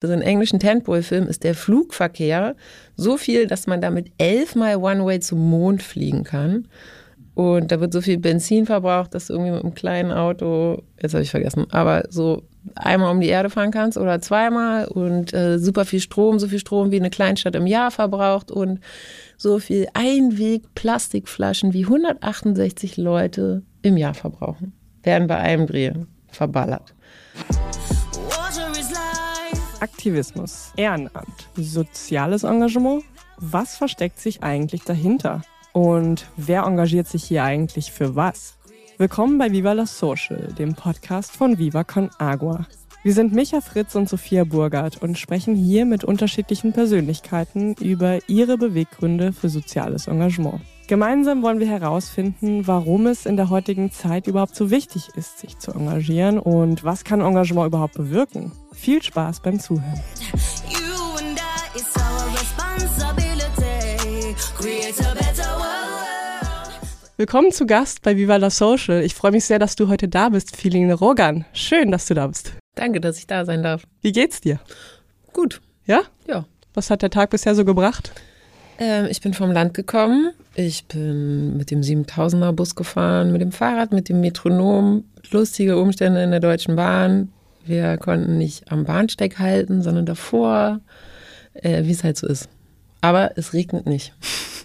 Also in englischen Tentpole-Filmen ist der Flugverkehr so viel, dass man damit elfmal One-Way zum Mond fliegen kann. Und da wird so viel Benzin verbraucht, dass du irgendwie mit einem kleinen Auto, jetzt habe ich vergessen, aber so einmal um die Erde fahren kannst oder zweimal und äh, super viel Strom, so viel Strom wie eine Kleinstadt im Jahr verbraucht und so viel Einweg-Plastikflaschen wie 168 Leute im Jahr verbrauchen, werden bei einem Dreh verballert. Aktivismus, Ehrenamt, soziales Engagement. Was versteckt sich eigentlich dahinter? Und wer engagiert sich hier eigentlich für was? Willkommen bei Viva la Social, dem Podcast von Viva Con Agua. Wir sind Micha Fritz und Sophia Burgert und sprechen hier mit unterschiedlichen Persönlichkeiten über ihre Beweggründe für soziales Engagement. Gemeinsam wollen wir herausfinden, warum es in der heutigen Zeit überhaupt so wichtig ist, sich zu engagieren und was kann Engagement überhaupt bewirken. Viel Spaß beim Zuhören. Willkommen zu Gast bei Viva la Social. Ich freue mich sehr, dass du heute da bist, Feline Rogan. Schön, dass du da bist. Danke, dass ich da sein darf. Wie geht's dir? Gut. Ja? Ja. Was hat der Tag bisher so gebracht? Ähm, ich bin vom Land gekommen. Ich bin mit dem 7000er Bus gefahren, mit dem Fahrrad, mit dem Metronom. Lustige Umstände in der Deutschen Bahn. Wir konnten nicht am Bahnsteig halten, sondern davor, äh, wie es halt so ist. Aber es regnet nicht.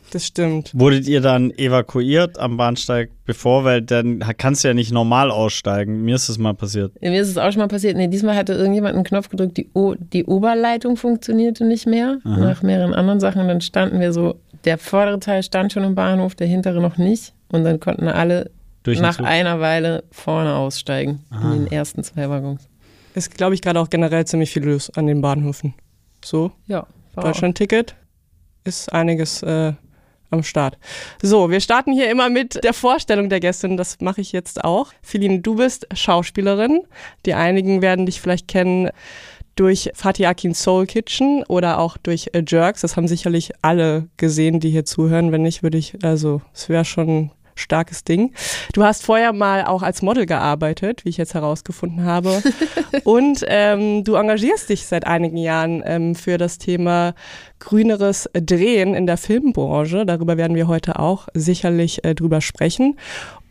Das stimmt. Wurdet ihr dann evakuiert am Bahnsteig bevor? Weil dann kannst du ja nicht normal aussteigen. Mir ist es mal passiert. Ja, mir ist es auch schon mal passiert. Nee, diesmal hatte irgendjemand einen Knopf gedrückt, die, o die Oberleitung funktionierte nicht mehr. Aha. Nach mehreren anderen Sachen. Und dann standen wir so, der vordere Teil stand schon im Bahnhof, der hintere noch nicht. Und dann konnten alle Durch nach einer Weile vorne aussteigen. Aha. In den ersten zwei Waggons. Ist, glaube ich, gerade auch generell ziemlich viel los an den Bahnhöfen. So? Ja. Deutschland-Ticket ist einiges äh, am Start. So, wir starten hier immer mit der Vorstellung der Gästin. Das mache ich jetzt auch. Feline, du bist Schauspielerin. Die einigen werden dich vielleicht kennen durch Fatih Akin Soul Kitchen oder auch durch äh, Jerks. Das haben sicherlich alle gesehen, die hier zuhören. Wenn nicht, würde ich, also, es wäre schon starkes Ding. Du hast vorher mal auch als Model gearbeitet, wie ich jetzt herausgefunden habe. und ähm, du engagierst dich seit einigen Jahren ähm, für das Thema grüneres Drehen in der Filmbranche. Darüber werden wir heute auch sicherlich äh, drüber sprechen.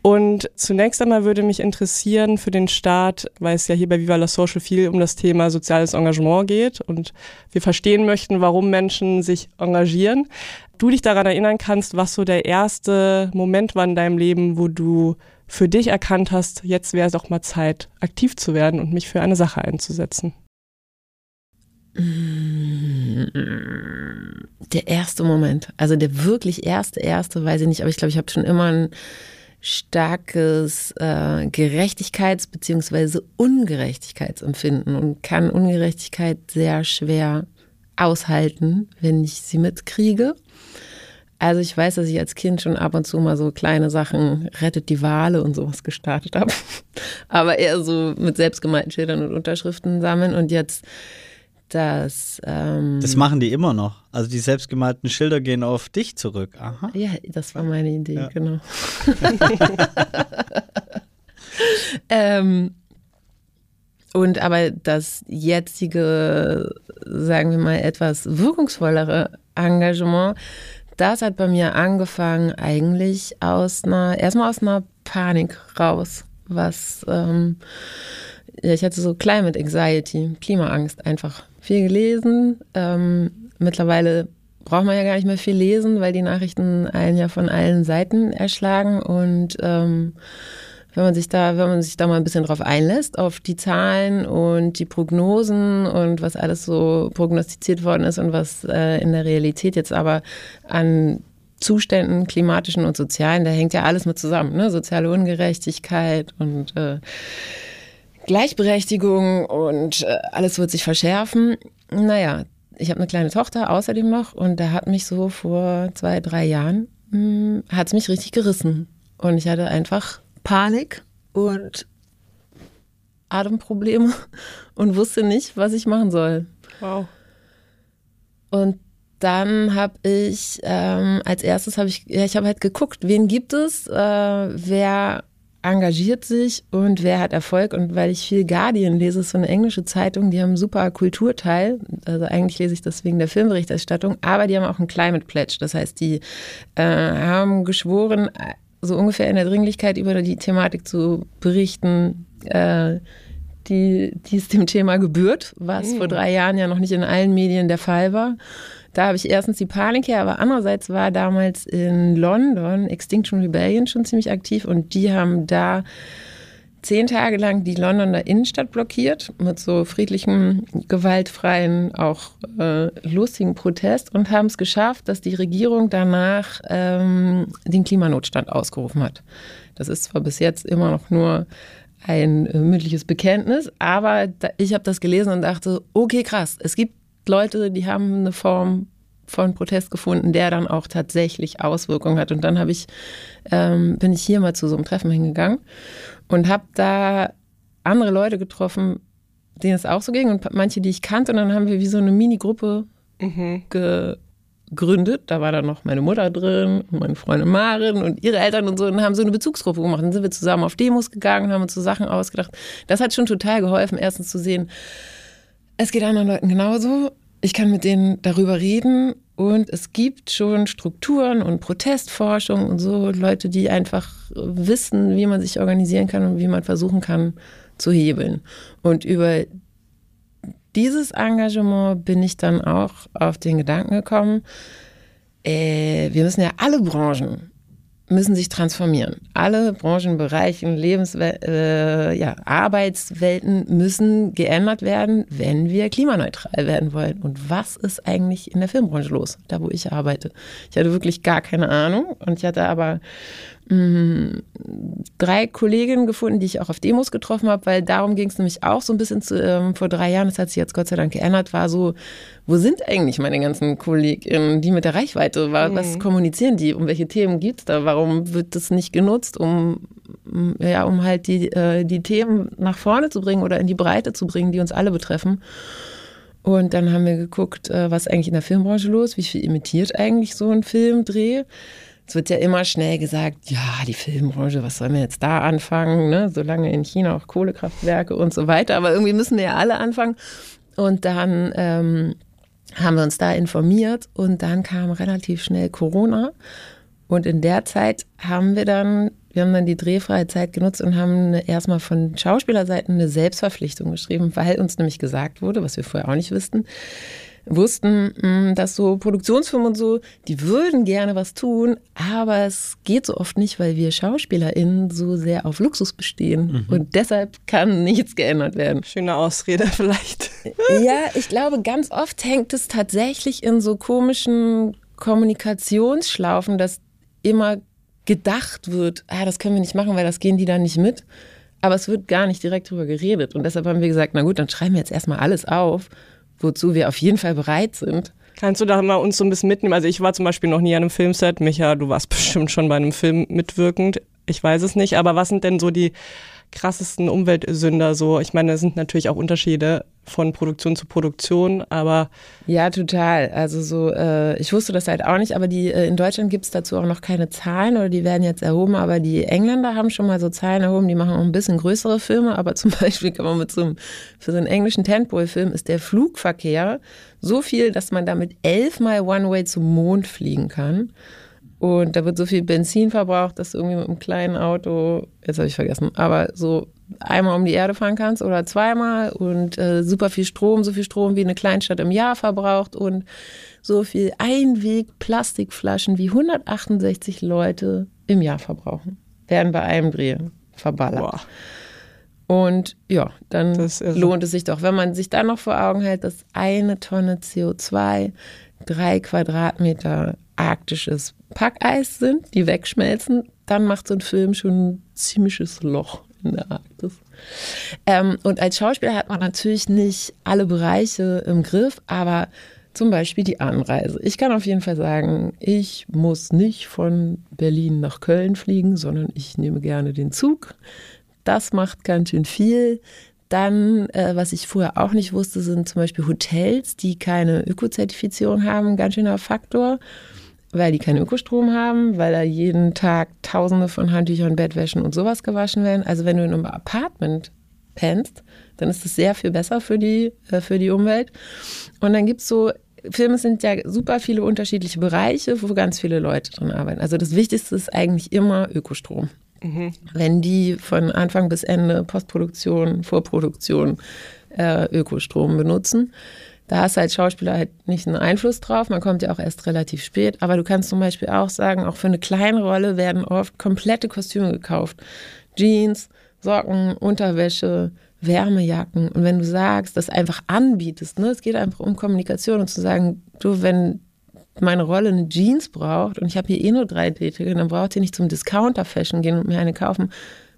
Und zunächst einmal würde mich interessieren für den Start, weil es ja hier bei Viva la Social viel um das Thema soziales Engagement geht und wir verstehen möchten, warum Menschen sich engagieren. Du dich daran erinnern kannst, was so der erste Moment war in deinem Leben, wo du für dich erkannt hast, jetzt wäre es auch mal Zeit, aktiv zu werden und mich für eine Sache einzusetzen. Der erste Moment, also der wirklich erste, erste, weiß ich nicht, aber ich glaube, ich habe schon immer ein starkes äh, Gerechtigkeits- bzw. Ungerechtigkeitsempfinden und kann Ungerechtigkeit sehr schwer aushalten, wenn ich sie mitkriege. Also ich weiß, dass ich als Kind schon ab und zu mal so kleine Sachen rettet die Wale und sowas gestartet habe. Aber eher so mit selbstgemeinten Schildern und Unterschriften sammeln. Und jetzt das. Ähm das machen die immer noch. Also die selbstgemalten Schilder gehen auf dich zurück. Aha. Ja, das war meine Idee, ja. genau. ähm, und aber das jetzige, sagen wir mal, etwas wirkungsvollere Engagement, das hat bei mir angefangen eigentlich aus einer, erstmal aus einer Panik raus, was ähm, ich hatte so Climate Anxiety, Klimaangst einfach viel gelesen. Ähm, mittlerweile braucht man ja gar nicht mehr viel lesen, weil die Nachrichten einen ja von allen Seiten erschlagen. Und ähm, wenn man sich da, wenn man sich da mal ein bisschen drauf einlässt, auf die Zahlen und die Prognosen und was alles so prognostiziert worden ist und was äh, in der Realität jetzt aber an Zuständen, klimatischen und sozialen, da hängt ja alles mit zusammen, ne? Soziale Ungerechtigkeit und äh, Gleichberechtigung und äh, alles wird sich verschärfen. Naja, ich habe eine kleine Tochter außerdem noch und da hat mich so vor zwei, drei Jahren, hm, hat es mich richtig gerissen. Und ich hatte einfach Panik und Atemprobleme und wusste nicht, was ich machen soll. Wow. Und dann habe ich ähm, als erstes habe ich ja ich habe halt geguckt, wen gibt es, äh, wer engagiert sich und wer hat Erfolg. Und weil ich viel Guardian lese, ist so eine englische Zeitung, die haben einen super Kulturteil. Also eigentlich lese ich das wegen der Filmberichterstattung, aber die haben auch einen Climate Pledge. Das heißt, die äh, haben geschworen, so ungefähr in der Dringlichkeit über die Thematik zu berichten, äh, die, die es dem Thema gebührt, was mhm. vor drei Jahren ja noch nicht in allen Medien der Fall war. Da habe ich erstens die Panik her, aber andererseits war damals in London Extinction Rebellion schon ziemlich aktiv und die haben da zehn Tage lang die Londoner Innenstadt blockiert mit so friedlichem, gewaltfreien, auch äh, lustigen Protest und haben es geschafft, dass die Regierung danach ähm, den Klimanotstand ausgerufen hat. Das ist zwar bis jetzt immer noch nur ein äh, mündliches Bekenntnis, aber ich habe das gelesen und dachte, okay, krass, es gibt Leute, die haben eine Form von Protest gefunden, der dann auch tatsächlich Auswirkungen hat. Und dann habe ich, ähm, bin ich hier mal zu so einem Treffen hingegangen und habe da andere Leute getroffen, denen es auch so ging und manche, die ich kannte. Und dann haben wir wie so eine Mini-Gruppe mhm. gegründet. Da war dann noch meine Mutter drin, meine Freundin Marin und ihre Eltern und so und haben so eine Bezugsgruppe gemacht. Dann sind wir zusammen auf Demos gegangen, haben uns so Sachen ausgedacht. Das hat schon total geholfen, erstens zu sehen, es geht anderen Leuten genauso. Ich kann mit denen darüber reden und es gibt schon Strukturen und Protestforschung und so Leute, die einfach wissen, wie man sich organisieren kann und wie man versuchen kann zu hebeln. Und über dieses Engagement bin ich dann auch auf den Gedanken gekommen, äh, wir müssen ja alle Branchen müssen sich transformieren. Alle Branchenbereiche, Lebenswel äh, ja, Arbeitswelten müssen geändert werden, wenn wir klimaneutral werden wollen. Und was ist eigentlich in der Filmbranche los, da wo ich arbeite? Ich hatte wirklich gar keine Ahnung und ich hatte aber drei Kolleginnen gefunden, die ich auch auf Demos getroffen habe, weil darum ging es nämlich auch so ein bisschen zu, ähm, vor drei Jahren, das hat sich jetzt Gott sei Dank geändert, war so, wo sind eigentlich meine ganzen Kolleginnen, die mit der Reichweite, war, was mhm. kommunizieren die, um welche Themen geht es da, warum wird das nicht genutzt, um, ja, um halt die, äh, die Themen nach vorne zu bringen oder in die Breite zu bringen, die uns alle betreffen. Und dann haben wir geguckt, äh, was eigentlich in der Filmbranche los, wie viel imitiert eigentlich so ein Filmdreh es wird ja immer schnell gesagt, ja, die Filmbranche, was sollen wir jetzt da anfangen, ne? solange in China auch Kohlekraftwerke und so weiter, aber irgendwie müssen wir ja alle anfangen. Und dann ähm, haben wir uns da informiert und dann kam relativ schnell Corona. Und in der Zeit haben wir dann, wir haben dann die drehfreie Zeit genutzt und haben erstmal von Schauspielerseiten eine Selbstverpflichtung geschrieben, weil uns nämlich gesagt wurde, was wir vorher auch nicht wussten, wussten, mm, dass so Produktionsfirmen und so, die würden gerne was tun, aber es geht so oft nicht, weil wir SchauspielerInnen so sehr auf Luxus bestehen. Mhm. Und deshalb kann nichts geändert werden. Schöne Ausrede vielleicht. Ja, ich glaube, ganz oft hängt es tatsächlich in so komischen Kommunikationsschlaufen, dass immer gedacht wird, ah, das können wir nicht machen, weil das gehen die dann nicht mit. Aber es wird gar nicht direkt drüber geredet. Und deshalb haben wir gesagt, na gut, dann schreiben wir jetzt erstmal alles auf wozu wir auf jeden Fall bereit sind. Kannst du da mal uns so ein bisschen mitnehmen? Also ich war zum Beispiel noch nie an einem Filmset. Micha, du warst bestimmt schon bei einem Film mitwirkend. Ich weiß es nicht. Aber was sind denn so die krassesten Umweltsünder so? Ich meine, es sind natürlich auch Unterschiede von Produktion zu Produktion, aber. Ja, total. Also so, äh, ich wusste das halt auch nicht, aber die äh, in Deutschland gibt es dazu auch noch keine Zahlen oder die werden jetzt erhoben, aber die Engländer haben schon mal so Zahlen erhoben, die machen auch ein bisschen größere Filme, aber zum Beispiel kann man mit so einem, für so einen englischen Tentpole-Film ist der Flugverkehr so viel, dass man damit elfmal One-Way zum Mond fliegen kann. Und da wird so viel Benzin verbraucht, dass irgendwie mit einem kleinen Auto, jetzt habe ich vergessen, aber so einmal um die Erde fahren kannst oder zweimal und äh, super viel Strom, so viel Strom wie eine Kleinstadt im Jahr verbraucht und so viel Einweg-Plastikflaschen wie 168 Leute im Jahr verbrauchen, werden bei einem Dreh verballert. Boah. Und ja, dann lohnt es sich doch, wenn man sich dann noch vor Augen hält, dass eine Tonne CO2 drei Quadratmeter arktisches Packeis sind, die wegschmelzen, dann macht so ein Film schon ein ziemliches Loch in der Arktis. Ähm, und als Schauspieler hat man natürlich nicht alle Bereiche im Griff, aber zum Beispiel die Anreise. Ich kann auf jeden Fall sagen, ich muss nicht von Berlin nach Köln fliegen, sondern ich nehme gerne den Zug. Das macht ganz schön viel. Dann, äh, was ich vorher auch nicht wusste, sind zum Beispiel Hotels, die keine Öko-Zertifizierung haben, ganz schöner Faktor. Weil die keinen Ökostrom haben, weil da jeden Tag Tausende von Handtüchern, Bettwäschen und sowas gewaschen werden. Also wenn du in einem Apartment pennst, dann ist das sehr viel besser für die, äh, für die Umwelt. Und dann gibt es so, Filme sind ja super viele unterschiedliche Bereiche, wo ganz viele Leute drin arbeiten. Also das Wichtigste ist eigentlich immer Ökostrom. Mhm. Wenn die von Anfang bis Ende Postproduktion, Vorproduktion äh, Ökostrom benutzen, da hast du als Schauspieler halt nicht einen Einfluss drauf. Man kommt ja auch erst relativ spät. Aber du kannst zum Beispiel auch sagen, auch für eine kleine Rolle werden oft komplette Kostüme gekauft. Jeans, Socken, Unterwäsche, Wärmejacken. Und wenn du sagst, das einfach anbietest, ne, es geht einfach um Kommunikation und zu sagen, du, wenn meine Rolle eine Jeans braucht und ich habe hier eh nur drei Tätige, dann braucht ihr nicht zum Discounter-Fashion gehen und mir eine kaufen,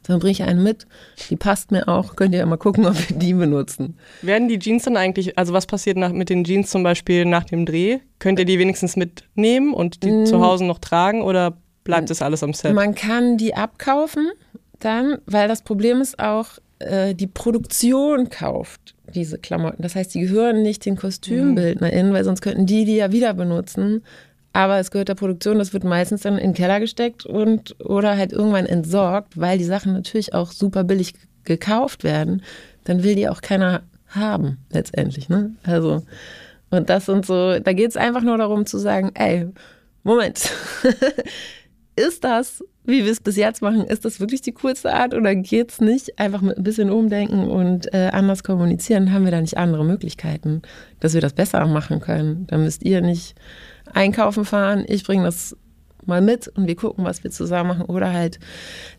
dann bringe ich einen mit. Die passt mir auch. Könnt ihr ja mal gucken, ob wir die benutzen. Werden die Jeans dann eigentlich, also was passiert nach, mit den Jeans zum Beispiel nach dem Dreh? Könnt ihr die wenigstens mitnehmen und die mm. zu Hause noch tragen oder bleibt das alles am Set? Man kann die abkaufen dann, weil das Problem ist auch, äh, die Produktion kauft diese Klamotten. Das heißt, die gehören nicht den KostümbildnerInnen, weil sonst könnten die die ja wieder benutzen aber es gehört der Produktion, das wird meistens dann in den Keller gesteckt und oder halt irgendwann entsorgt, weil die Sachen natürlich auch super billig gekauft werden. Dann will die auch keiner haben, letztendlich. Ne? Also, und das sind so, da geht es einfach nur darum zu sagen, ey, Moment, ist das, wie wir es bis jetzt machen, ist das wirklich die coolste Art oder geht es nicht? Einfach mit ein bisschen umdenken und äh, anders kommunizieren, haben wir da nicht andere Möglichkeiten, dass wir das besser machen können. Da müsst ihr nicht einkaufen fahren, ich bringe das mal mit und wir gucken, was wir zusammen machen. Oder halt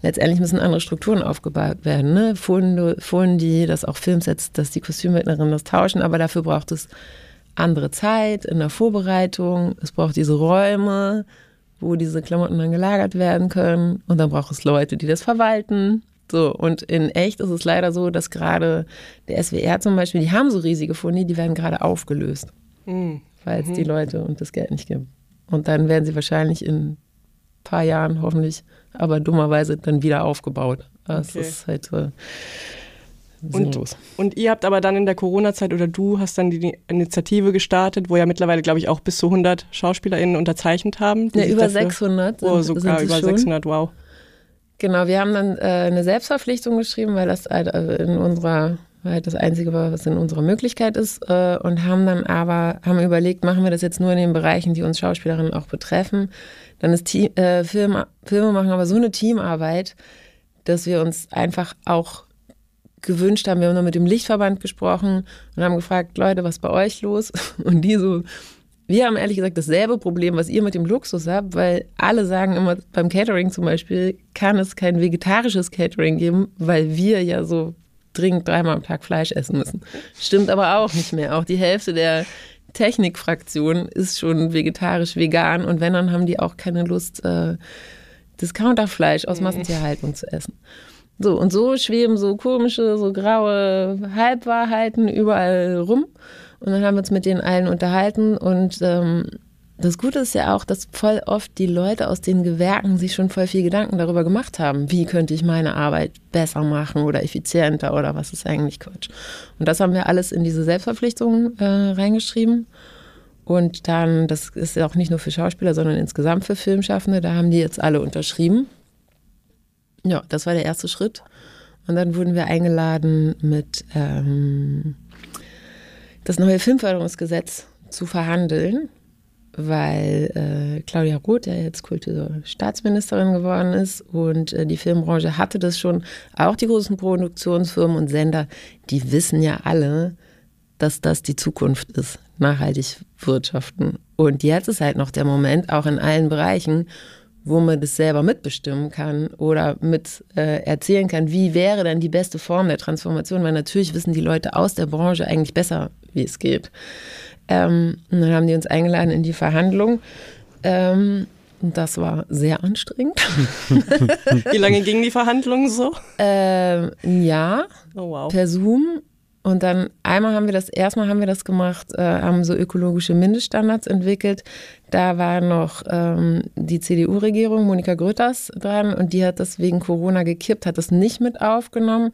letztendlich müssen andere Strukturen aufgebaut werden. Ne? Fundi, dass auch Filmsets, dass die Kostümbildnerinnen das tauschen, aber dafür braucht es andere Zeit in der Vorbereitung. Es braucht diese Räume, wo diese Klamotten dann gelagert werden können. Und dann braucht es Leute, die das verwalten. So, und in echt ist es leider so, dass gerade der SWR zum Beispiel, die haben so riesige Fundi, die werden gerade aufgelöst. Mhm weil es mhm. die Leute und das Geld nicht gibt. Und dann werden sie wahrscheinlich in ein paar Jahren hoffentlich, aber dummerweise dann wieder aufgebaut. Das okay. ist halt so. Und, und, ihr habt aber dann in der Corona-Zeit oder du hast dann die Initiative gestartet, wo ja mittlerweile, glaube ich, auch bis zu 100 SchauspielerInnen unterzeichnet haben. Ja, über dafür, 600. Sind, oh, sogar über schon. 600, wow. Genau, wir haben dann äh, eine Selbstverpflichtung geschrieben, weil das halt äh, in unserer weil das Einzige war, was in unserer Möglichkeit ist. Äh, und haben dann aber haben überlegt, machen wir das jetzt nur in den Bereichen, die uns Schauspielerinnen auch betreffen. Dann ist Team, äh, Film, Filme machen aber so eine Teamarbeit, dass wir uns einfach auch gewünscht haben. Wir haben nur mit dem Lichtverband gesprochen und haben gefragt, Leute, was ist bei euch los? Und die so, wir haben ehrlich gesagt dasselbe Problem, was ihr mit dem Luxus habt, weil alle sagen immer, beim Catering zum Beispiel kann es kein vegetarisches Catering geben, weil wir ja so dringend dreimal am Tag Fleisch essen müssen. Stimmt aber auch nicht mehr. Auch die Hälfte der Technikfraktion ist schon vegetarisch, vegan und wenn, dann haben die auch keine Lust, äh, Discounterfleisch aus mhm. Massentierhaltung zu essen. So, und so schweben so komische, so graue Halbwahrheiten überall rum. Und dann haben wir uns mit denen allen unterhalten und ähm, das Gute ist ja auch, dass voll oft die Leute aus den Gewerken sich schon voll viel Gedanken darüber gemacht haben, wie könnte ich meine Arbeit besser machen oder effizienter oder was ist eigentlich Quatsch. Und das haben wir alles in diese Selbstverpflichtung äh, reingeschrieben. Und dann, das ist ja auch nicht nur für Schauspieler, sondern insgesamt für Filmschaffende, da haben die jetzt alle unterschrieben. Ja, das war der erste Schritt. Und dann wurden wir eingeladen, mit ähm, das neue Filmförderungsgesetz zu verhandeln weil äh, Claudia Roth ja jetzt Kulturstaatsministerin geworden ist und äh, die Filmbranche hatte das schon. Auch die großen Produktionsfirmen und Sender, die wissen ja alle, dass das die Zukunft ist, nachhaltig wirtschaften. Und jetzt ist halt noch der Moment, auch in allen Bereichen, wo man das selber mitbestimmen kann oder mit äh, erzählen kann, wie wäre dann die beste Form der Transformation, weil natürlich wissen die Leute aus der Branche eigentlich besser, wie es geht. Ähm, und dann haben die uns eingeladen in die Verhandlung. Ähm, und das war sehr anstrengend. Wie lange gingen die Verhandlungen so? Ähm, ja, oh, wow. per Zoom. Und dann einmal haben wir das, erstmal haben wir das gemacht, äh, haben so ökologische Mindeststandards entwickelt. Da war noch ähm, die CDU-Regierung, Monika Grütters, dran und die hat das wegen Corona gekippt, hat das nicht mit aufgenommen.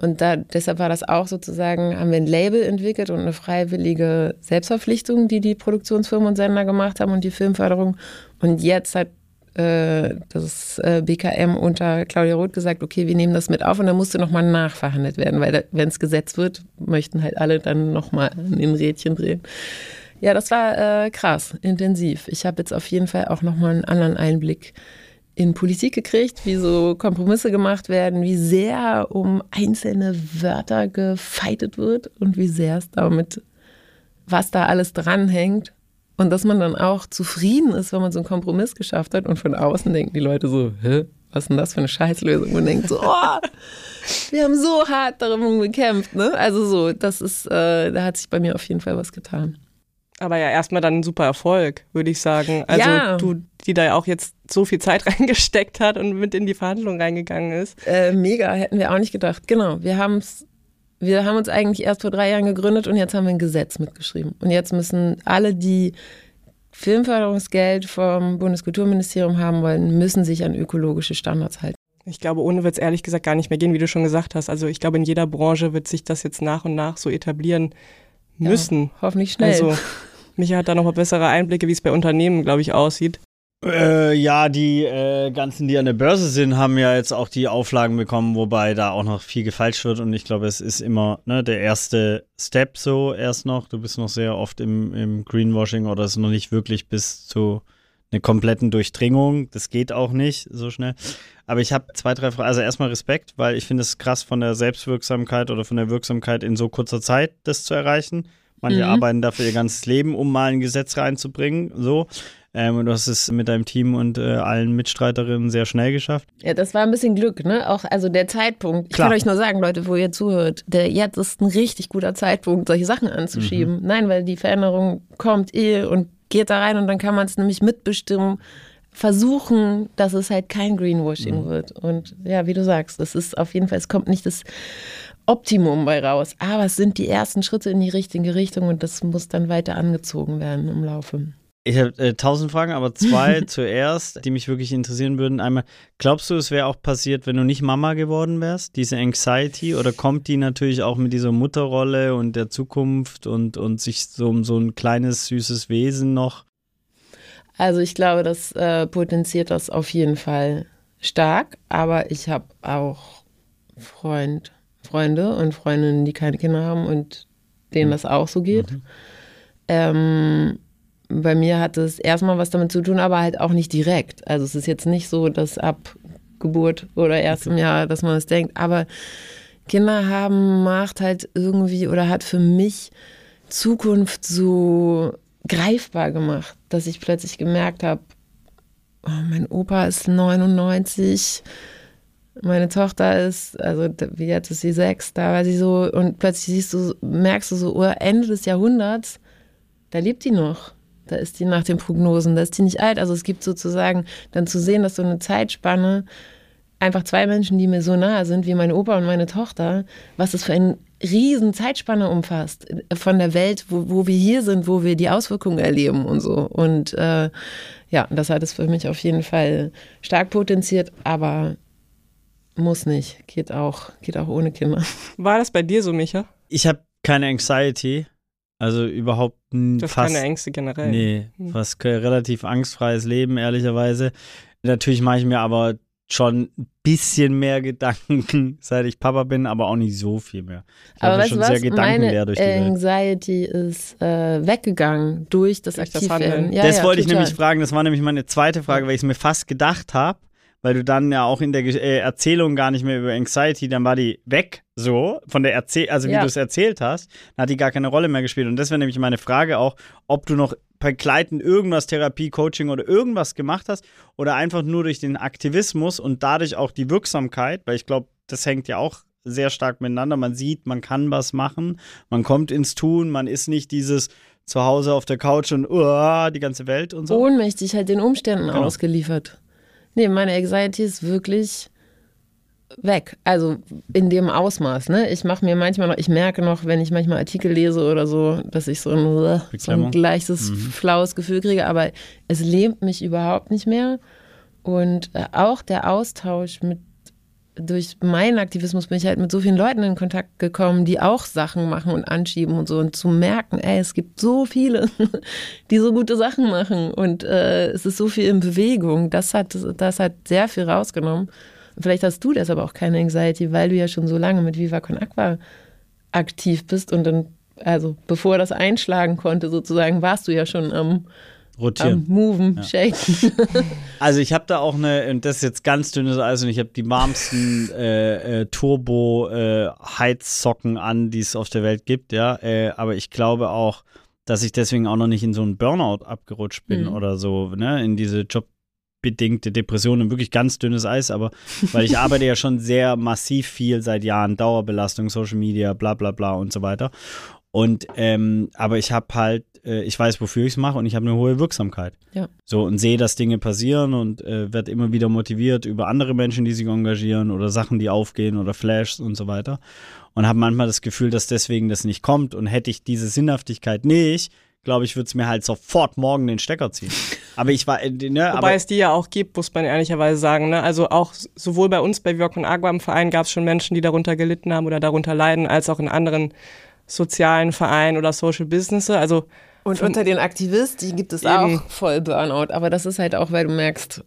Und da, deshalb war das auch sozusagen, haben wir ein Label entwickelt und eine freiwillige Selbstverpflichtung, die die Produktionsfirmen und Sender gemacht haben und die Filmförderung. Und jetzt hat äh, das äh, BKM unter Claudia Roth gesagt, okay, wir nehmen das mit auf und dann musste nochmal nachverhandelt werden, weil wenn es gesetzt wird, möchten halt alle dann nochmal an den Rädchen drehen. Ja, das war äh, krass, intensiv. Ich habe jetzt auf jeden Fall auch nochmal einen anderen Einblick in Politik gekriegt, wie so Kompromisse gemacht werden, wie sehr um einzelne Wörter gefeitet wird und wie sehr es damit, was da alles dranhängt. Und dass man dann auch zufrieden ist, wenn man so einen Kompromiss geschafft hat und von außen denken die Leute so, hä, was ist denn das für eine Scheißlösung? Und denkt so, oh, wir haben so hart darum gekämpft, ne? Also so, das ist, äh, da hat sich bei mir auf jeden Fall was getan. Aber ja, erstmal dann ein super Erfolg, würde ich sagen. Also ja. du, die da ja auch jetzt so viel Zeit reingesteckt hat und mit in die Verhandlungen reingegangen ist. Äh, mega, hätten wir auch nicht gedacht. Genau, wir haben wir haben uns eigentlich erst vor drei Jahren gegründet und jetzt haben wir ein Gesetz mitgeschrieben. Und jetzt müssen alle, die Filmförderungsgeld vom Bundeskulturministerium haben wollen, müssen sich an ökologische Standards halten. Ich glaube, ohne wird es ehrlich gesagt gar nicht mehr gehen, wie du schon gesagt hast. Also ich glaube, in jeder Branche wird sich das jetzt nach und nach so etablieren müssen. Ja, hoffentlich schnell. Also Micha hat da noch mal bessere Einblicke, wie es bei Unternehmen, glaube ich, aussieht. Äh, ja, die äh, ganzen, die an der Börse sind, haben ja jetzt auch die Auflagen bekommen, wobei da auch noch viel gefalscht wird und ich glaube, es ist immer ne, der erste Step so erst noch. Du bist noch sehr oft im, im Greenwashing oder es ist noch nicht wirklich bis zu einer kompletten Durchdringung. Das geht auch nicht so schnell. Aber ich habe zwei, drei Fragen. Also erstmal Respekt, weil ich finde es krass von der Selbstwirksamkeit oder von der Wirksamkeit in so kurzer Zeit das zu erreichen. Manche mhm. arbeiten dafür ihr ganzes Leben, um mal ein Gesetz reinzubringen. So. Ähm, und du hast es mit deinem Team und äh, allen Mitstreiterinnen sehr schnell geschafft. Ja, das war ein bisschen Glück, ne? Auch also der Zeitpunkt. Ich Klar. kann euch nur sagen, Leute, wo ihr zuhört, der jetzt ist ein richtig guter Zeitpunkt, solche Sachen anzuschieben. Mhm. Nein, weil die Veränderung kommt eh und geht da rein und dann kann man es nämlich mitbestimmen, versuchen, dass es halt kein Greenwashing mhm. wird. Und ja, wie du sagst, es ist auf jeden Fall, es kommt nicht das Optimum bei raus, aber es sind die ersten Schritte in die richtige Richtung und das muss dann weiter angezogen werden im Laufe. Ich habe äh, tausend Fragen, aber zwei zuerst, die mich wirklich interessieren würden. Einmal, glaubst du, es wäre auch passiert, wenn du nicht Mama geworden wärst, diese Anxiety? Oder kommt die natürlich auch mit dieser Mutterrolle und der Zukunft und, und sich so um so ein kleines, süßes Wesen noch? Also ich glaube, das äh, potenziert das auf jeden Fall stark, aber ich habe auch Freund, Freunde und Freundinnen, die keine Kinder haben und denen mhm. das auch so geht. Mhm. Ähm, bei mir hat es erstmal was damit zu tun, aber halt auch nicht direkt. Also es ist jetzt nicht so, dass ab Geburt oder erstem Jahr, dass man es denkt. Aber Kinder haben macht halt irgendwie oder hat für mich Zukunft so greifbar gemacht, dass ich plötzlich gemerkt habe, oh, mein Opa ist 99, meine Tochter ist, also wie jetzt ist sie sechs, da war sie so, und plötzlich siehst du, merkst du so, oh, Ende des Jahrhunderts, da lebt die noch. Da ist die nach den Prognosen, da ist die nicht alt. Also es gibt sozusagen dann zu sehen, dass so eine Zeitspanne einfach zwei Menschen, die mir so nahe sind wie meine Opa und meine Tochter, was das für eine riesen Zeitspanne umfasst von der Welt, wo, wo wir hier sind, wo wir die Auswirkungen erleben und so. Und äh, ja, das hat es für mich auf jeden Fall stark potenziert, aber muss nicht. Geht auch, geht auch ohne Kinder. War das bei dir so, Micha? Ich habe keine Anxiety. Also überhaupt du hast fast, keine Ängste generell. Nee, hm. fast relativ angstfreies Leben, ehrlicherweise. Natürlich mache ich mir aber schon ein bisschen mehr Gedanken, seit ich Papa bin, aber auch nicht so viel mehr. Ich aber weißt schon was? sehr Gedankenleer durch die Anxiety Welt. ist äh, weggegangen durch das Aktivwerden. Ja, das ja, wollte total. ich nämlich fragen, das war nämlich meine zweite Frage, weil ich es mir fast gedacht habe weil du dann ja auch in der äh, Erzählung gar nicht mehr über Anxiety, dann war die weg, so, von der Erzähl also wie ja. du es erzählt hast, dann hat die gar keine Rolle mehr gespielt. Und das wäre nämlich meine Frage auch, ob du noch begleitend irgendwas, Therapie, Coaching oder irgendwas gemacht hast oder einfach nur durch den Aktivismus und dadurch auch die Wirksamkeit, weil ich glaube, das hängt ja auch sehr stark miteinander. Man sieht, man kann was machen, man kommt ins Tun, man ist nicht dieses zu Hause auf der Couch und uh, die ganze Welt und so. Ohnmächtig, halt den Umständen genau. ausgeliefert. Nee, meine Anxiety ist wirklich weg. Also in dem Ausmaß. Ne? Ich mache mir manchmal noch, ich merke noch, wenn ich manchmal Artikel lese oder so, dass ich so ein, so ein gleiches, mhm. flaues Gefühl kriege, aber es lähmt mich überhaupt nicht mehr. Und äh, auch der Austausch mit durch meinen Aktivismus bin ich halt mit so vielen Leuten in Kontakt gekommen, die auch Sachen machen und anschieben und so und zu merken, ey, es gibt so viele, die so gute Sachen machen und äh, es ist so viel in Bewegung. Das hat, das hat sehr viel rausgenommen. Vielleicht hast du deshalb auch keine Anxiety, weil du ja schon so lange mit Viva Con Aqua aktiv bist und dann, also bevor das einschlagen konnte, sozusagen, warst du ja schon am Rotieren. Am Moven, ja. Shaken. Also ich habe da auch eine, und das ist jetzt ganz dünnes Eis und ich habe die warmsten äh, äh, Turbo-Heizsocken äh, an, die es auf der Welt gibt, ja. Äh, aber ich glaube auch, dass ich deswegen auch noch nicht in so einen Burnout abgerutscht bin mhm. oder so, ne, in diese jobbedingte Depression und wirklich ganz dünnes Eis, aber weil ich arbeite ja schon sehr massiv viel seit Jahren, Dauerbelastung, Social Media, bla bla bla und so weiter. Und ähm, aber ich habe halt, äh, ich weiß, wofür ich es mache und ich habe eine hohe Wirksamkeit. Ja. So und sehe, dass Dinge passieren und äh, werde immer wieder motiviert über andere Menschen, die sich engagieren oder Sachen, die aufgehen oder Flashs und so weiter. Und habe manchmal das Gefühl, dass deswegen das nicht kommt. Und hätte ich diese Sinnhaftigkeit nicht, glaube ich, würde es mir halt sofort morgen den Stecker ziehen. Aber ich war, äh, ne, Wobei es die ja auch gibt, muss man ehrlicherweise sagen. Ne? Also auch sowohl bei uns bei und Agua im Verein gab es schon Menschen, die darunter gelitten haben oder darunter leiden, als auch in anderen sozialen Vereinen oder Social Business. Also und unter den Aktivisten gibt es auch voll Burnout, aber das ist halt auch, weil du merkst.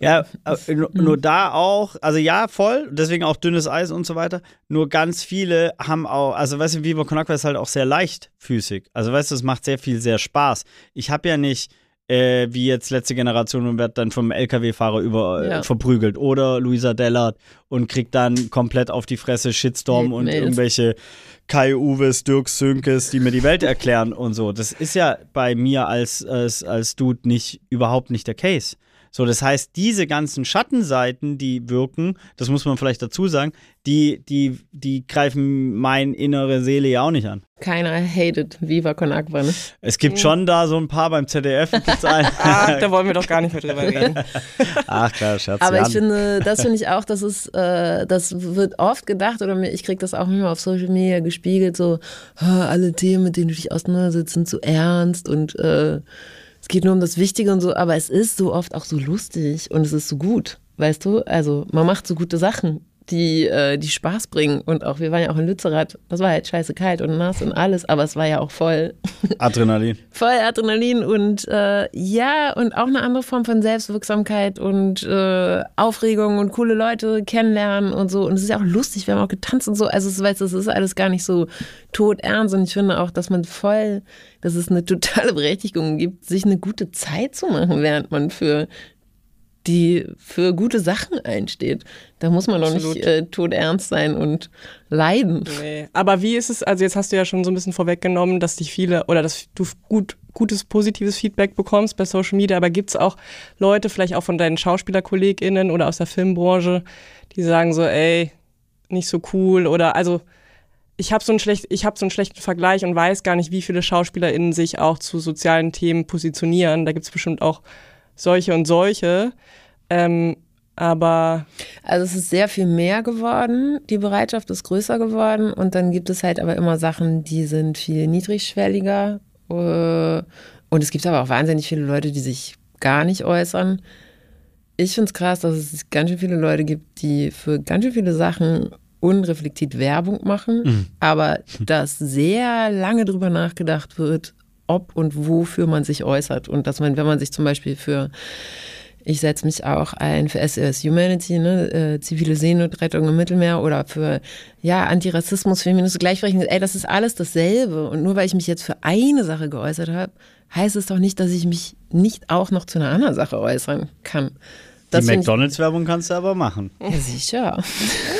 Ja, äh, nur da auch, also ja, voll, deswegen auch dünnes Eis und so weiter. Nur ganz viele haben auch, also weißt du, Viva Con Aqua ist halt auch sehr leichtfüßig. Also weißt du, es macht sehr viel, sehr Spaß. Ich habe ja nicht äh, wie jetzt letzte Generation und wird dann vom LKW-Fahrer über äh, ja. verprügelt. Oder Luisa Dellert und kriegt dann komplett auf die Fresse Shitstorm und irgendwelche Kai Uwes, Dirk Sönkes, die mir die Welt erklären und so. Das ist ja bei mir als, als, als Dude nicht überhaupt nicht der Case. So, das heißt, diese ganzen Schattenseiten, die wirken, das muss man vielleicht dazu sagen, die, die, die greifen meine innere Seele ja auch nicht an. Keiner hatet Viva Con Agua, ne? Es gibt schon da so ein paar beim ZDF. Ach, da wollen wir doch gar nicht mehr drüber reden. Ach klar, Scherz. Aber ich finde, das finde ich auch, das ist, äh, das wird oft gedacht oder ich kriege das auch immer auf Social Media gespiegelt, so, alle Themen, mit denen du dich auseinandersetzt, sind zu ernst und äh, es geht nur um das Wichtige und so, aber es ist so oft auch so lustig und es ist so gut, weißt du? Also man macht so gute Sachen die, äh, die Spaß bringen. Und auch, wir waren ja auch in Lützerath, das war halt scheiße kalt und nass und alles, aber es war ja auch voll Adrenalin. voll Adrenalin und äh, ja, und auch eine andere Form von Selbstwirksamkeit und äh, Aufregung und coole Leute kennenlernen und so. Und es ist ja auch lustig, wir haben auch getanzt und so. Also, es, weißt, es ist alles gar nicht so todernst und ich finde auch, dass man voll, dass es eine totale Berechtigung gibt, sich eine gute Zeit zu machen, während man für die für gute Sachen einsteht. Da muss man doch nicht äh, todernst sein und leiden. Nee. Aber wie ist es, also jetzt hast du ja schon so ein bisschen vorweggenommen, dass dich viele oder dass du gut, gutes, positives Feedback bekommst bei Social Media, aber gibt es auch Leute, vielleicht auch von deinen SchauspielerkollegInnen oder aus der Filmbranche, die sagen so, ey, nicht so cool oder also ich habe so, einen schlecht, hab so einen schlechten Vergleich und weiß gar nicht, wie viele SchauspielerInnen sich auch zu sozialen Themen positionieren. Da gibt es bestimmt auch solche und solche. Ähm, aber. Also es ist sehr viel mehr geworden, die Bereitschaft ist größer geworden und dann gibt es halt aber immer Sachen, die sind viel niedrigschwelliger. Äh, und es gibt aber auch wahnsinnig viele Leute, die sich gar nicht äußern. Ich finde es krass, dass es ganz schön viele Leute gibt, die für ganz schön viele Sachen unreflektiert Werbung machen, mhm. aber dass sehr lange drüber nachgedacht wird, ob und wofür man sich äußert. Und dass man, wenn man sich zum Beispiel für ich setze mich auch ein für SOS Humanity, ne, äh, zivile Seenotrettung im Mittelmeer oder für ja Antirassismus, Feminismus, Gleichberechtigung. Ey, das ist alles dasselbe. Und nur weil ich mich jetzt für eine Sache geäußert habe, heißt es doch nicht, dass ich mich nicht auch noch zu einer anderen Sache äußern kann. Das die McDonalds-Werbung kannst du aber machen. Ja, sicher.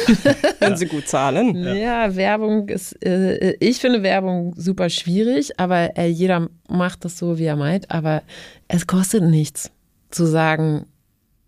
Wenn sie gut zahlen. Ja, ja Werbung ist, äh, ich finde Werbung super schwierig, aber äh, jeder macht das so, wie er meint. Aber es kostet nichts zu sagen,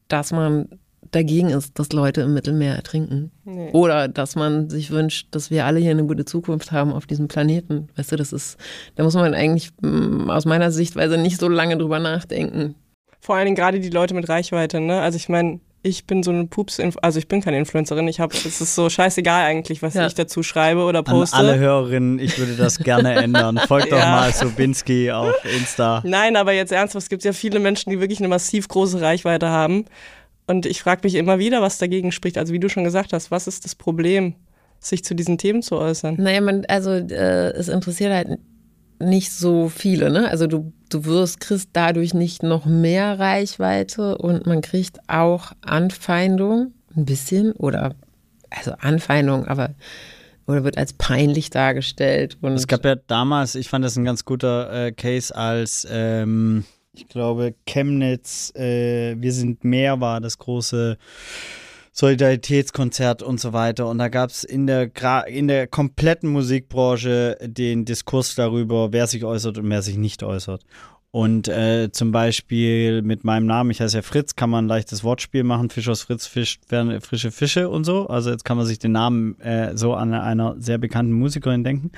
dass man dagegen ist, dass Leute im Mittelmeer ertrinken. Nee. Oder dass man sich wünscht, dass wir alle hier eine gute Zukunft haben auf diesem Planeten. Weißt du, das ist, da muss man eigentlich mm, aus meiner Sichtweise nicht so lange drüber nachdenken. Vor allen Dingen gerade die Leute mit Reichweite, ne? Also ich meine, ich bin so eine Pups, also ich bin keine Influencerin. Ich habe, es ist so scheißegal eigentlich, was ja. ich dazu schreibe oder poste. An alle Hörerinnen, ich würde das gerne ändern. Folgt doch ja. mal Sobinski auf Insta. Nein, aber jetzt ernsthaft, es gibt ja viele Menschen, die wirklich eine massiv große Reichweite haben Und ich frage mich immer wieder, was dagegen spricht. Also wie du schon gesagt hast, was ist das Problem, sich zu diesen Themen zu äußern? Naja, man, also äh, es interessiert halt nicht so viele, ne? Also du, du wirst, kriegst dadurch nicht noch mehr Reichweite und man kriegt auch Anfeindung, ein bisschen, oder also Anfeindung, aber oder wird als peinlich dargestellt. Und es gab ja damals, ich fand das ein ganz guter äh, Case, als ähm, ich glaube Chemnitz, äh, wir sind mehr war das große Solidaritätskonzert und so weiter. Und da gab es in der, in der kompletten Musikbranche den Diskurs darüber, wer sich äußert und wer sich nicht äußert. Und äh, zum Beispiel mit meinem Namen, ich heiße ja Fritz, kann man ein leichtes Wortspiel machen. Fisch aus Fritz fischt frische Fische und so. Also jetzt kann man sich den Namen äh, so an einer sehr bekannten Musikerin denken.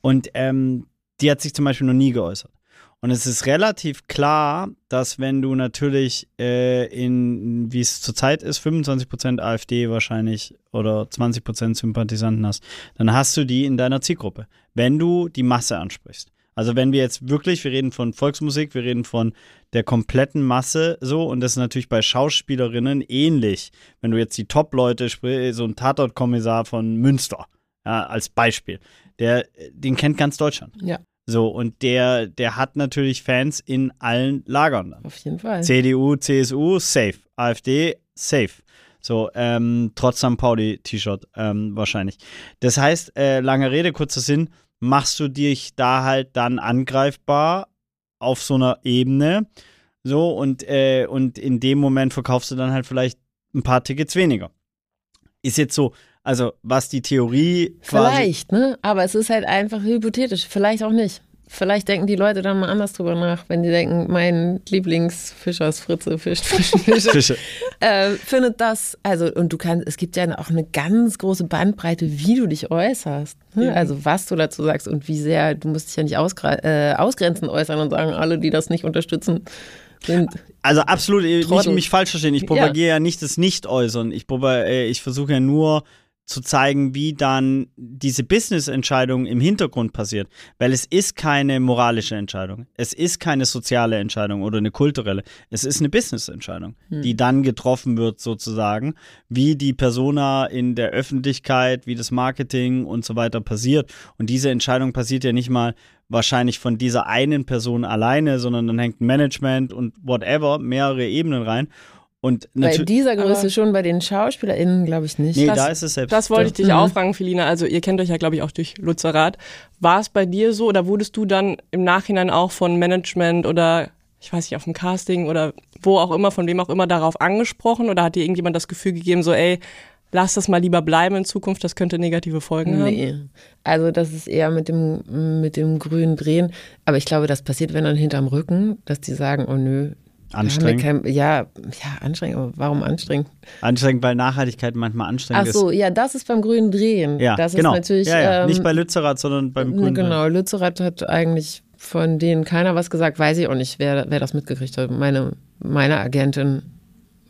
Und ähm, die hat sich zum Beispiel noch nie geäußert. Und es ist relativ klar, dass wenn du natürlich äh, in, wie es zurzeit ist, 25% AfD wahrscheinlich oder 20% Sympathisanten hast, dann hast du die in deiner Zielgruppe, wenn du die Masse ansprichst. Also wenn wir jetzt wirklich, wir reden von Volksmusik, wir reden von der kompletten Masse so und das ist natürlich bei Schauspielerinnen ähnlich. Wenn du jetzt die Top-Leute so ein Tatortkommissar von Münster, ja, als Beispiel, der, den kennt ganz Deutschland. Ja. So, und der, der hat natürlich Fans in allen Lagern. Auf jeden Fall. CDU, CSU, safe. AfD, safe. So, ähm, trotz St. Pauli-T-Shirt ähm, wahrscheinlich. Das heißt, äh, lange Rede, kurzer Sinn, machst du dich da halt dann angreifbar auf so einer Ebene. So, und, äh, und in dem Moment verkaufst du dann halt vielleicht ein paar Tickets weniger. Ist jetzt so, also was die Theorie Vielleicht, ne? Aber es ist halt einfach hypothetisch. Vielleicht auch nicht. Vielleicht denken die Leute dann mal anders drüber nach, wenn die denken, mein Lieblingsfischer ist Fritze, Fisch, Fisch, Fische. Fische. Äh, findet das, also, und du kannst, es gibt ja auch eine ganz große Bandbreite, wie du dich äußerst. Ne? Ja. Also, was du dazu sagst und wie sehr, du musst dich ja nicht äh, ausgrenzend äußern und sagen, alle, die das nicht unterstützen, sind. Also, absolut, Trottel. nicht mich falsch verstehen. Ich propagiere ja, ja nicht das Nicht-Äußern. Ich, äh, ich versuche ja nur, zu zeigen, wie dann diese Business-Entscheidung im Hintergrund passiert. Weil es ist keine moralische Entscheidung. Es ist keine soziale Entscheidung oder eine kulturelle. Es ist eine Business-Entscheidung, hm. die dann getroffen wird sozusagen, wie die Persona in der Öffentlichkeit, wie das Marketing und so weiter passiert. Und diese Entscheidung passiert ja nicht mal wahrscheinlich von dieser einen Person alleine, sondern dann hängt Management und whatever, mehrere Ebenen rein. Und bei dieser Größe schon, bei den SchauspielerInnen glaube ich nicht. Nee, das, da ist es selbst. Das wollte ich dich mhm. auch fragen, Felina. Also ihr kennt euch ja glaube ich auch durch Lutzerat. War es bei dir so oder wurdest du dann im Nachhinein auch von Management oder ich weiß nicht, auf dem Casting oder wo auch immer, von wem auch immer darauf angesprochen oder hat dir irgendjemand das Gefühl gegeben, so ey, lass das mal lieber bleiben in Zukunft, das könnte negative Folgen haben? Nee, also das ist eher mit dem, mit dem grünen Drehen. Aber ich glaube, das passiert, wenn dann hinterm Rücken, dass die sagen, oh nö, Anstrengend? Kein, ja, ja, anstrengend, aber warum anstrengend? Anstrengend, weil Nachhaltigkeit manchmal anstrengend ist. Ach so, ja, das ist beim grünen Drehen. Ja, das genau. ist natürlich. Ja, ja. Ähm, Nicht bei Lützerath, sondern beim grünen Genau, Drehen. Lützerath hat eigentlich von denen keiner was gesagt. Weiß ich auch nicht, wer, wer das mitgekriegt hat. Meine, meine Agentin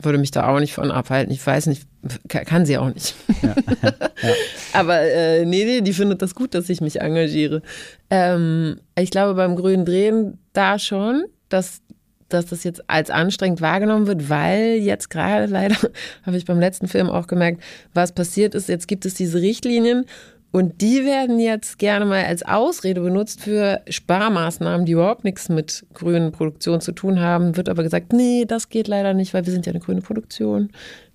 würde mich da auch nicht von abhalten. Ich weiß nicht, kann sie auch nicht. Ja, ja. Aber äh, nee, nee, die findet das gut, dass ich mich engagiere. Ähm, ich glaube, beim grünen Drehen da schon, dass dass das jetzt als anstrengend wahrgenommen wird, weil jetzt gerade leider, habe ich beim letzten Film auch gemerkt, was passiert ist. Jetzt gibt es diese Richtlinien und die werden jetzt gerne mal als Ausrede benutzt für Sparmaßnahmen, die überhaupt nichts mit grünen Produktionen zu tun haben. Wird aber gesagt, nee, das geht leider nicht, weil wir sind ja eine grüne Produktion.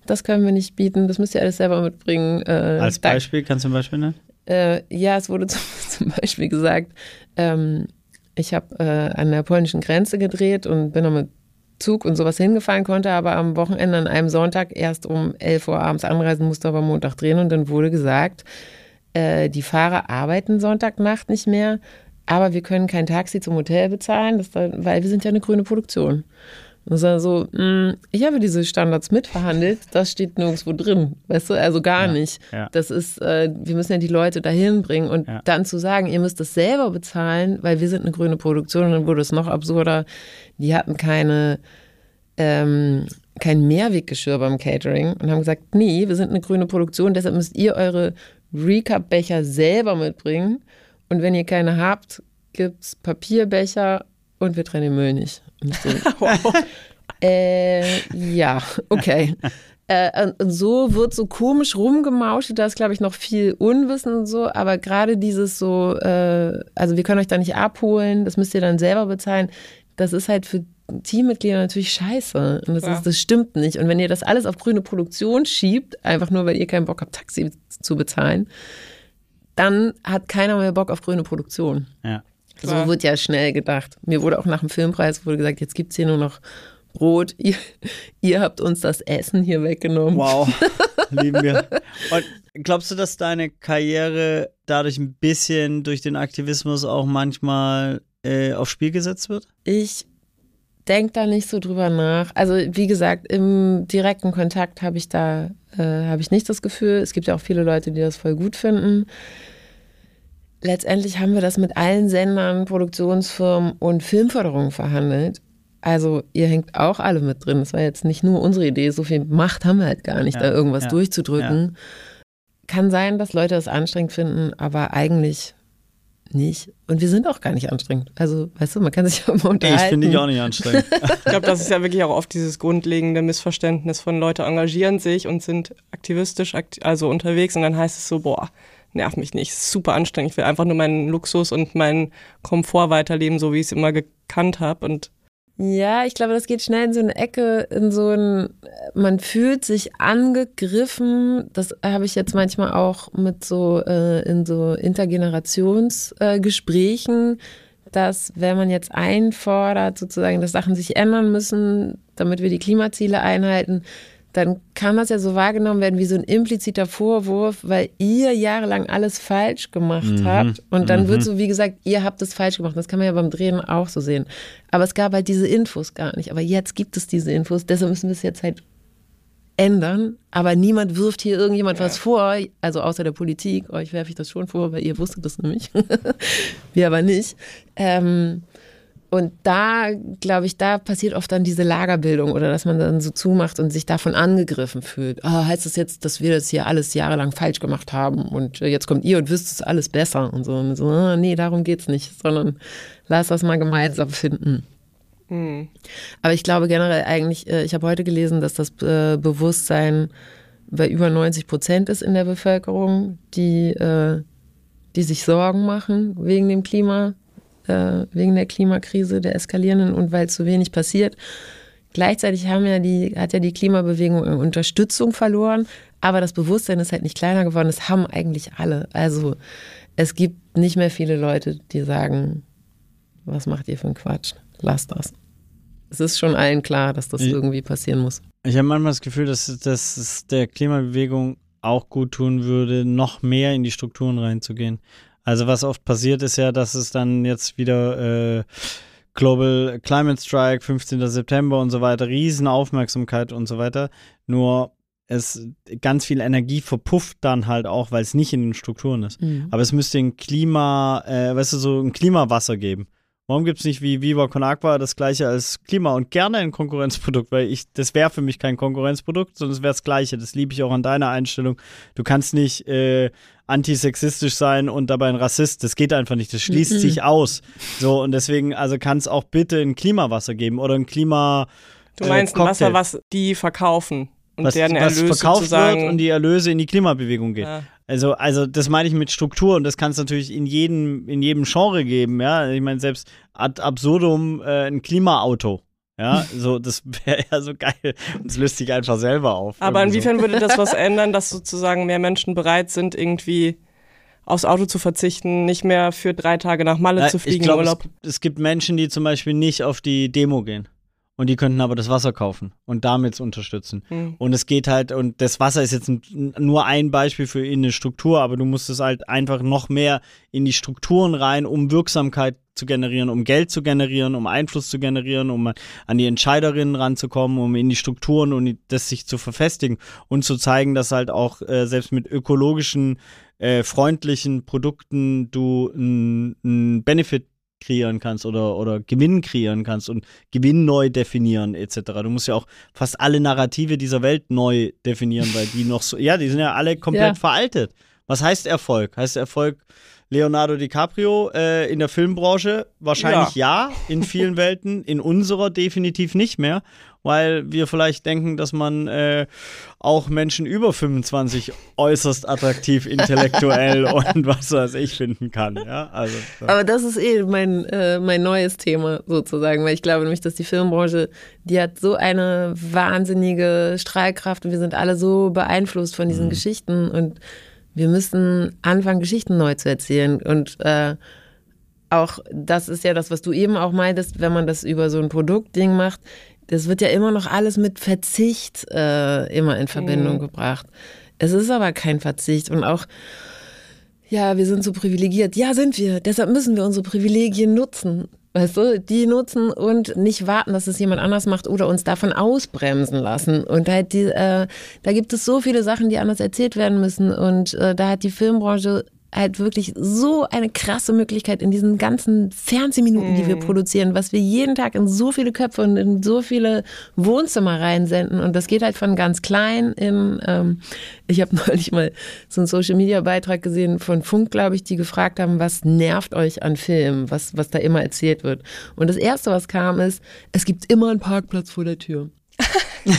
Das können wir nicht bieten. Das müsst ihr alles selber mitbringen. Äh, als Beispiel, kannst du ein Beispiel nennen? Äh, ja, es wurde zum, zum Beispiel gesagt, ähm, ich habe äh, an der polnischen Grenze gedreht und bin dann mit Zug und sowas hingefahren, konnte aber am Wochenende an einem Sonntag erst um 11 Uhr abends anreisen, musste aber Montag drehen und dann wurde gesagt, äh, die Fahrer arbeiten Sonntagnacht nicht mehr, aber wir können kein Taxi zum Hotel bezahlen, da, weil wir sind ja eine grüne Produktion. Und es so, mh, mm, ich habe diese Standards mitverhandelt, das steht nirgendwo drin, weißt du, also gar ja, nicht. Ja. Das ist, äh, wir müssen ja die Leute dahin bringen und ja. dann zu sagen, ihr müsst das selber bezahlen, weil wir sind eine grüne Produktion und dann wurde es noch absurder. Die hatten keine, ähm, kein Mehrweggeschirr beim Catering und haben gesagt, nee, wir sind eine grüne Produktion, deshalb müsst ihr eure Recap-Becher selber mitbringen und wenn ihr keine habt, gibt es Papierbecher und wir trennen den Müll nicht. So, Äh, ja, okay. Äh, so wird so komisch rumgemauscht, da ist, glaube ich, noch viel Unwissen und so, aber gerade dieses so, äh, also wir können euch da nicht abholen, das müsst ihr dann selber bezahlen, das ist halt für Teammitglieder natürlich scheiße. Und das, ja. ist, das stimmt nicht. Und wenn ihr das alles auf grüne Produktion schiebt, einfach nur, weil ihr keinen Bock habt, Taxi zu bezahlen, dann hat keiner mehr Bock auf grüne Produktion. Ja. So wird ja schnell gedacht. Mir wurde auch nach dem Filmpreis wurde gesagt, jetzt gibt es hier nur noch Brot. Ihr, ihr, habt uns das Essen hier weggenommen. Wow, lieben wir. Und glaubst du, dass deine Karriere dadurch ein bisschen durch den Aktivismus auch manchmal äh, aufs Spiel gesetzt wird? Ich denke da nicht so drüber nach. Also wie gesagt, im direkten Kontakt habe ich da äh, habe ich nicht das Gefühl. Es gibt ja auch viele Leute, die das voll gut finden. Letztendlich haben wir das mit allen Sendern, Produktionsfirmen und Filmförderungen verhandelt. Also ihr hängt auch alle mit drin. Das war jetzt nicht nur unsere Idee. So viel Macht haben wir halt gar nicht, ja, da irgendwas ja, durchzudrücken. Ja. Kann sein, dass Leute das anstrengend finden, aber eigentlich nicht. Und wir sind auch gar nicht anstrengend. Also, weißt du, man kann sich auch immer unterhalten. Ich finde dich auch nicht anstrengend. ich glaube, das ist ja wirklich auch oft dieses grundlegende Missverständnis von Leute engagieren sich und sind aktivistisch also unterwegs und dann heißt es so, boah, nerv mich nicht, super anstrengend. Ich will einfach nur meinen Luxus und meinen Komfort weiterleben, so wie ich es immer gekannt habe und ja, ich glaube, das geht schnell in so eine Ecke, in so ein, man fühlt sich angegriffen. Das habe ich jetzt manchmal auch mit so, äh, in so Intergenerationsgesprächen, äh, dass wenn man jetzt einfordert, sozusagen, dass Sachen sich ändern müssen, damit wir die Klimaziele einhalten, dann kann das ja so wahrgenommen werden wie so ein impliziter Vorwurf, weil ihr jahrelang alles falsch gemacht mhm. habt. Und dann mhm. wird so, wie gesagt, ihr habt es falsch gemacht. Das kann man ja beim Drehen auch so sehen. Aber es gab halt diese Infos gar nicht. Aber jetzt gibt es diese Infos. Deshalb müssen wir es jetzt halt ändern. Aber niemand wirft hier irgendjemand ja. was vor, also außer der Politik. Euch werfe ich das schon vor, weil ihr wusstet das nämlich. wir aber nicht. Ähm, und da, glaube ich, da passiert oft dann diese Lagerbildung oder dass man dann so zumacht und sich davon angegriffen fühlt. Oh, heißt das jetzt, dass wir das hier alles jahrelang falsch gemacht haben und äh, jetzt kommt ihr und wisst es alles besser und so. Und so, oh, nee, darum geht es nicht, sondern lass das mal gemeinsam finden. Mhm. Aber ich glaube generell eigentlich, äh, ich habe heute gelesen, dass das äh, Bewusstsein bei über 90 Prozent ist in der Bevölkerung, die, die sich Sorgen machen wegen dem Klima äh, wegen der Klimakrise, der eskalierenden und weil zu wenig passiert. Gleichzeitig haben ja die, hat ja die Klimabewegung Unterstützung verloren, aber das Bewusstsein ist halt nicht kleiner geworden. Das haben eigentlich alle. Also es gibt nicht mehr viele Leute, die sagen, was macht ihr für einen Quatsch? Lasst das. Es ist schon allen klar, dass das irgendwie passieren muss. Ich habe manchmal das Gefühl, dass, dass es der Klimabewegung auch gut tun würde, noch mehr in die Strukturen reinzugehen. Also was oft passiert ist ja, dass es dann jetzt wieder äh, Global Climate Strike, 15. September und so weiter, Riesenaufmerksamkeit und so weiter. Nur es ganz viel Energie verpufft dann halt auch, weil es nicht in den Strukturen ist. Mhm. Aber es müsste ein Klima, äh, weißt du, so ein Klimawasser geben. Warum gibt es nicht wie Viva Con Agua das gleiche als Klima und gerne ein Konkurrenzprodukt? Weil ich, das wäre für mich kein Konkurrenzprodukt, sondern es wäre das gleiche. Das liebe ich auch an deiner Einstellung. Du kannst nicht äh, antisexistisch sein und dabei ein Rassist. Das geht einfach nicht. Das schließt mhm. sich aus. So, und deswegen, also kann es auch bitte ein Klimawasser geben oder ein Klima. Du meinst äh, ein Wasser, was die verkaufen und was, deren Erlöse was verkauft wird und die Erlöse in die Klimabewegung geht. Ja. Also, also das meine ich mit Struktur und das kann es natürlich in jedem, in jedem Genre geben, ja. Ich meine, selbst ad absurdum äh, ein Klimaauto. Ja, so, das wäre ja so geil. Und es löst sich einfach selber auf. Aber inwiefern so. würde das was ändern, dass sozusagen mehr Menschen bereit sind, irgendwie aufs Auto zu verzichten, nicht mehr für drei Tage nach Malle Na, zu fliegen ich glaub, Urlaub? Es, es gibt Menschen, die zum Beispiel nicht auf die Demo gehen und die könnten aber das Wasser kaufen und damit unterstützen. Mhm. Und es geht halt, und das Wasser ist jetzt nur ein Beispiel für eine Struktur, aber du musst es halt einfach noch mehr in die Strukturen rein, um Wirksamkeit zu generieren, um Geld zu generieren, um Einfluss zu generieren, um an die Entscheiderinnen ranzukommen, um in die Strukturen und das sich zu verfestigen und zu zeigen, dass halt auch äh, selbst mit ökologischen, äh, freundlichen Produkten du einen Benefit kreieren kannst oder, oder Gewinn kreieren kannst und Gewinn neu definieren etc. Du musst ja auch fast alle Narrative dieser Welt neu definieren, weil die noch so, ja, die sind ja alle komplett ja. veraltet. Was heißt Erfolg? Heißt Erfolg, Leonardo DiCaprio äh, in der Filmbranche wahrscheinlich ja. ja, in vielen Welten, in unserer definitiv nicht mehr weil wir vielleicht denken, dass man äh, auch Menschen über 25 äußerst attraktiv, intellektuell und was weiß ich finden kann. Ja? Also, so. Aber das ist eh mein, äh, mein neues Thema sozusagen, weil ich glaube nämlich, dass die Filmbranche, die hat so eine wahnsinnige Strahlkraft und wir sind alle so beeinflusst von diesen mhm. Geschichten und wir müssen anfangen, Geschichten neu zu erzählen und äh, auch das ist ja das, was du eben auch meintest, wenn man das über so ein Produktding macht das wird ja immer noch alles mit Verzicht äh, immer in Verbindung mhm. gebracht. Es ist aber kein Verzicht und auch, ja, wir sind so privilegiert. Ja, sind wir. Deshalb müssen wir unsere Privilegien nutzen. Weißt du, die nutzen und nicht warten, dass es jemand anders macht oder uns davon ausbremsen lassen. Und halt die, äh, da gibt es so viele Sachen, die anders erzählt werden müssen. Und äh, da hat die Filmbranche halt wirklich so eine krasse Möglichkeit in diesen ganzen Fernsehminuten, die wir mhm. produzieren, was wir jeden Tag in so viele Köpfe und in so viele Wohnzimmer reinsenden. Und das geht halt von ganz klein in, ähm, ich habe neulich mal so einen Social-Media-Beitrag gesehen von Funk, glaube ich, die gefragt haben, was nervt euch an Filmen, was, was da immer erzählt wird. Und das Erste, was kam, ist, es gibt immer einen Parkplatz vor der Tür. Geil,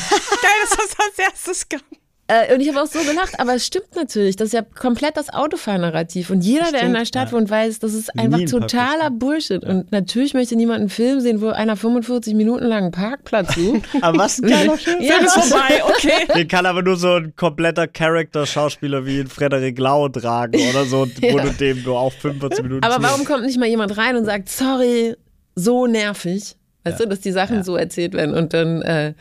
dass das als erstes kam. Äh, und ich habe auch so gelacht, aber es stimmt natürlich. Das ist ja komplett das Autofahrnarrativ. Und jeder, stimmt, der in der Stadt ja. wohnt, weiß, das ist einfach totaler Bullshit. Ja. Und natürlich möchte niemand einen Film sehen, wo einer 45 Minuten lang einen Parkplatz sucht. aber was ein geiler Film. Ja, Film ist vorbei, okay. Den kann aber nur so ein kompletter Charakter-Schauspieler wie Frederik Lau tragen oder so, wo du dem nur auch 45 Minuten Aber warum kommt nicht mal jemand rein und sagt, sorry, so nervig? Weißt ja. du, dass die Sachen ja. so erzählt werden und dann äh,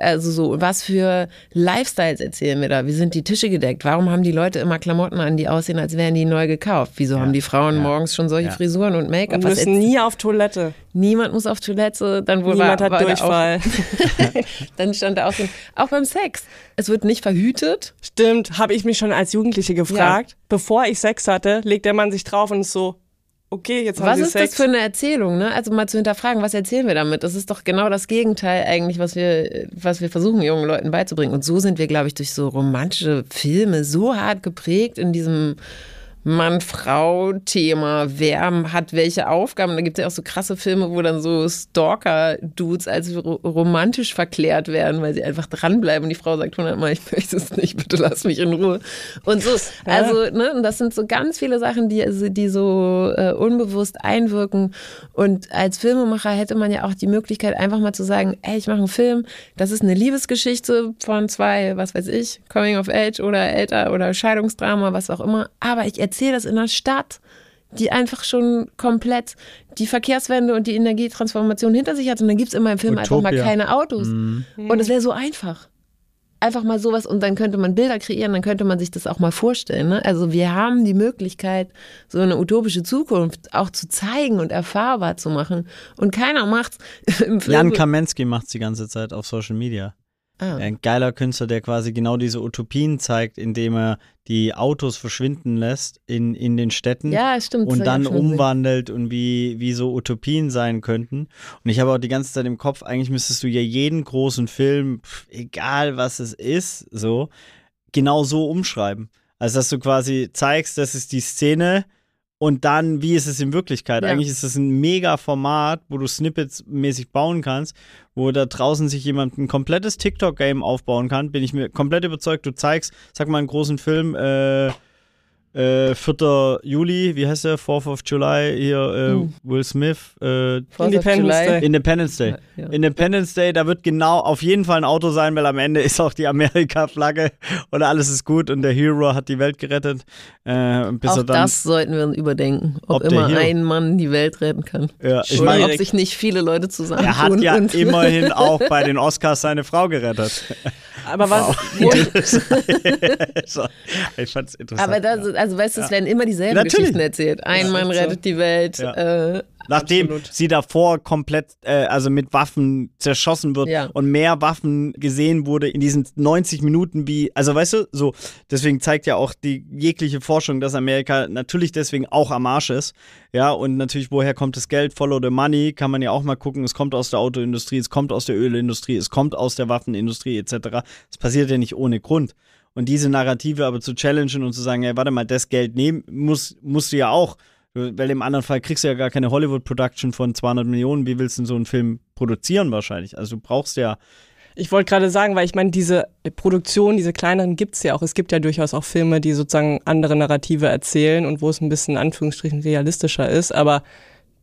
also so, was für Lifestyles erzählen wir da? Wie sind die Tische gedeckt? Warum haben die Leute immer Klamotten an, die aussehen, als wären die neu gekauft? Wieso ja. haben die Frauen ja. morgens schon solche ja. Frisuren und Make-up? Und müssen nie auf Toilette. Niemand muss auf Toilette. Dann wurde Niemand war, hat Durchfall. Auch, dann stand da auch so, auch beim Sex. Es wird nicht verhütet. Stimmt, habe ich mich schon als Jugendliche gefragt. Bevor ich Sex hatte, legt der Mann sich drauf und ist so, okay, jetzt haben was sie Sex. Was ist das für eine Erzählung, ne? Also mal zu hinterfragen, was erzählen wir damit? Das ist doch genau das Gegenteil eigentlich, was wir, was wir versuchen, jungen Leuten beizubringen. Und so sind wir, glaube ich, durch so romantische Filme so hart geprägt in diesem Mann-Frau-Thema, wer hat welche Aufgaben. Da gibt es ja auch so krasse Filme, wo dann so Stalker-Dudes als romantisch verklärt werden, weil sie einfach dranbleiben und die Frau sagt hundertmal, ich möchte es nicht, bitte lass mich in Ruhe. Und so, also, ne, und das sind so ganz viele Sachen, die, also, die so äh, unbewusst einwirken. Und als Filmemacher hätte man ja auch die Möglichkeit, einfach mal zu sagen, ey, ich mache einen Film, das ist eine Liebesgeschichte von zwei, was weiß ich, Coming of Age oder älter oder Scheidungsdrama, was auch immer, aber ich erzähle das in einer Stadt, die einfach schon komplett die Verkehrswende und die Energietransformation hinter sich hat. Und dann gibt es in meinem Film Utopia. einfach mal keine Autos. Mhm. Und es wäre so einfach. Einfach mal sowas und dann könnte man Bilder kreieren, dann könnte man sich das auch mal vorstellen. Ne? Also wir haben die Möglichkeit, so eine utopische Zukunft auch zu zeigen und erfahrbar zu machen. Und keiner macht's. Jan Kamensky macht es die ganze Zeit auf Social Media. Ah. Ein geiler Künstler, der quasi genau diese Utopien zeigt, indem er die Autos verschwinden lässt in, in den Städten ja, stimmt, und dann umwandelt und wie, wie so Utopien sein könnten. Und ich habe auch die ganze Zeit im Kopf, eigentlich müsstest du ja jeden großen Film, egal was es ist, so, genau so umschreiben. Also, dass du quasi zeigst, das ist die Szene, und dann, wie ist es in Wirklichkeit? Ja. Eigentlich ist es ein mega Format, wo du Snippets mäßig bauen kannst, wo da draußen sich jemand ein komplettes TikTok-Game aufbauen kann. Bin ich mir komplett überzeugt. Du zeigst, sag mal, einen großen Film, äh, äh, 4. Juli, wie heißt der? 4th of July, hier äh, uh. Will Smith. Äh, Independence Day. Independence Day. Ja. Independence Day, da wird genau auf jeden Fall ein Auto sein, weil am Ende ist auch die Amerika-Flagge und alles ist gut und der Hero hat die Welt gerettet. Äh, bis auch dann, das sollten wir überdenken, ob, ob immer ein Mann die Welt retten kann. Ja, ich Oder mein, ob sich nicht viele Leute zusammen Er hat ja immerhin auch bei den Oscars seine Frau gerettet. Aber was? Wow. ich fand's interessant. Aber das, also weißt du, es werden immer dieselben Natürlich. Geschichten erzählt. Ein ja, Mann rettet so. die Welt. Ja. Äh, Nachdem Absolut. sie davor komplett, äh, also mit Waffen zerschossen wird ja. und mehr Waffen gesehen wurde in diesen 90 Minuten wie, also weißt du, so, deswegen zeigt ja auch die jegliche Forschung, dass Amerika natürlich deswegen auch am Arsch ist. Ja, und natürlich, woher kommt das Geld? Follow the money, kann man ja auch mal gucken. Es kommt aus der Autoindustrie, es kommt aus der Ölindustrie, es kommt aus der Waffenindustrie etc. Es passiert ja nicht ohne Grund. Und diese Narrative aber zu challengen und zu sagen, hey, warte mal, das Geld nehmen, muss, musst du ja auch. Weil im anderen Fall kriegst du ja gar keine Hollywood-Production von 200 Millionen. Wie willst du denn so einen Film produzieren wahrscheinlich? Also du brauchst ja ich wollte gerade sagen, weil ich meine, diese Produktion, diese kleineren gibt es ja auch. Es gibt ja durchaus auch Filme, die sozusagen andere Narrative erzählen und wo es ein bisschen Anführungsstrichen realistischer ist. Aber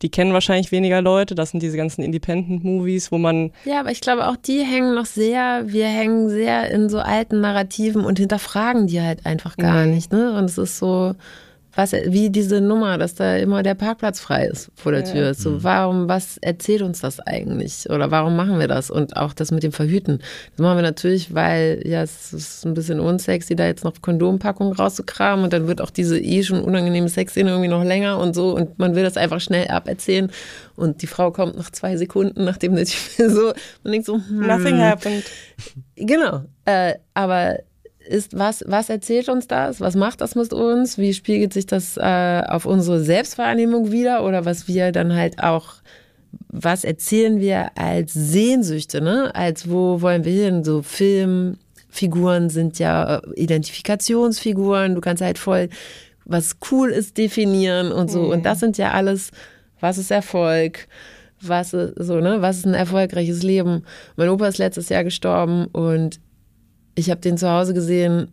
die kennen wahrscheinlich weniger Leute. Das sind diese ganzen Independent-Movies, wo man. Ja, aber ich glaube, auch die hängen noch sehr, wir hängen sehr in so alten Narrativen und hinterfragen die halt einfach gar mhm. nicht. Ne? Und es ist so, was, wie diese Nummer, dass da immer der Parkplatz frei ist vor der Tür. So, mhm. warum, was erzählt uns das eigentlich? Oder warum machen wir das? Und auch das mit dem Verhüten. Das machen wir natürlich, weil, ja, es ist ein bisschen unsexy, da jetzt noch Kondompackung rauszukramen und dann wird auch diese eh schon unangenehme Sexszene irgendwie noch länger und so und man will das einfach schnell aberzählen und die Frau kommt nach zwei Sekunden, nachdem der Typ so, man denkt so, hm. Nothing happened. Genau. Äh, aber ist, was, was erzählt uns das? Was macht das mit uns? Wie spiegelt sich das äh, auf unsere Selbstwahrnehmung wieder? Oder was wir dann halt auch, was erzählen wir als Sehnsüchte, ne? Als wo wollen wir hin? So Filmfiguren sind ja äh, Identifikationsfiguren. Du kannst halt voll, was cool ist, definieren und so. Mhm. Und das sind ja alles, was ist Erfolg? Was ist, so, ne? Was ist ein erfolgreiches Leben? Mein Opa ist letztes Jahr gestorben und ich habe den zu Hause gesehen,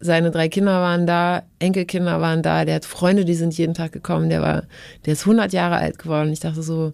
seine drei Kinder waren da, Enkelkinder waren da, der hat Freunde, die sind jeden Tag gekommen, der war, der ist 100 Jahre alt geworden. Ich dachte so,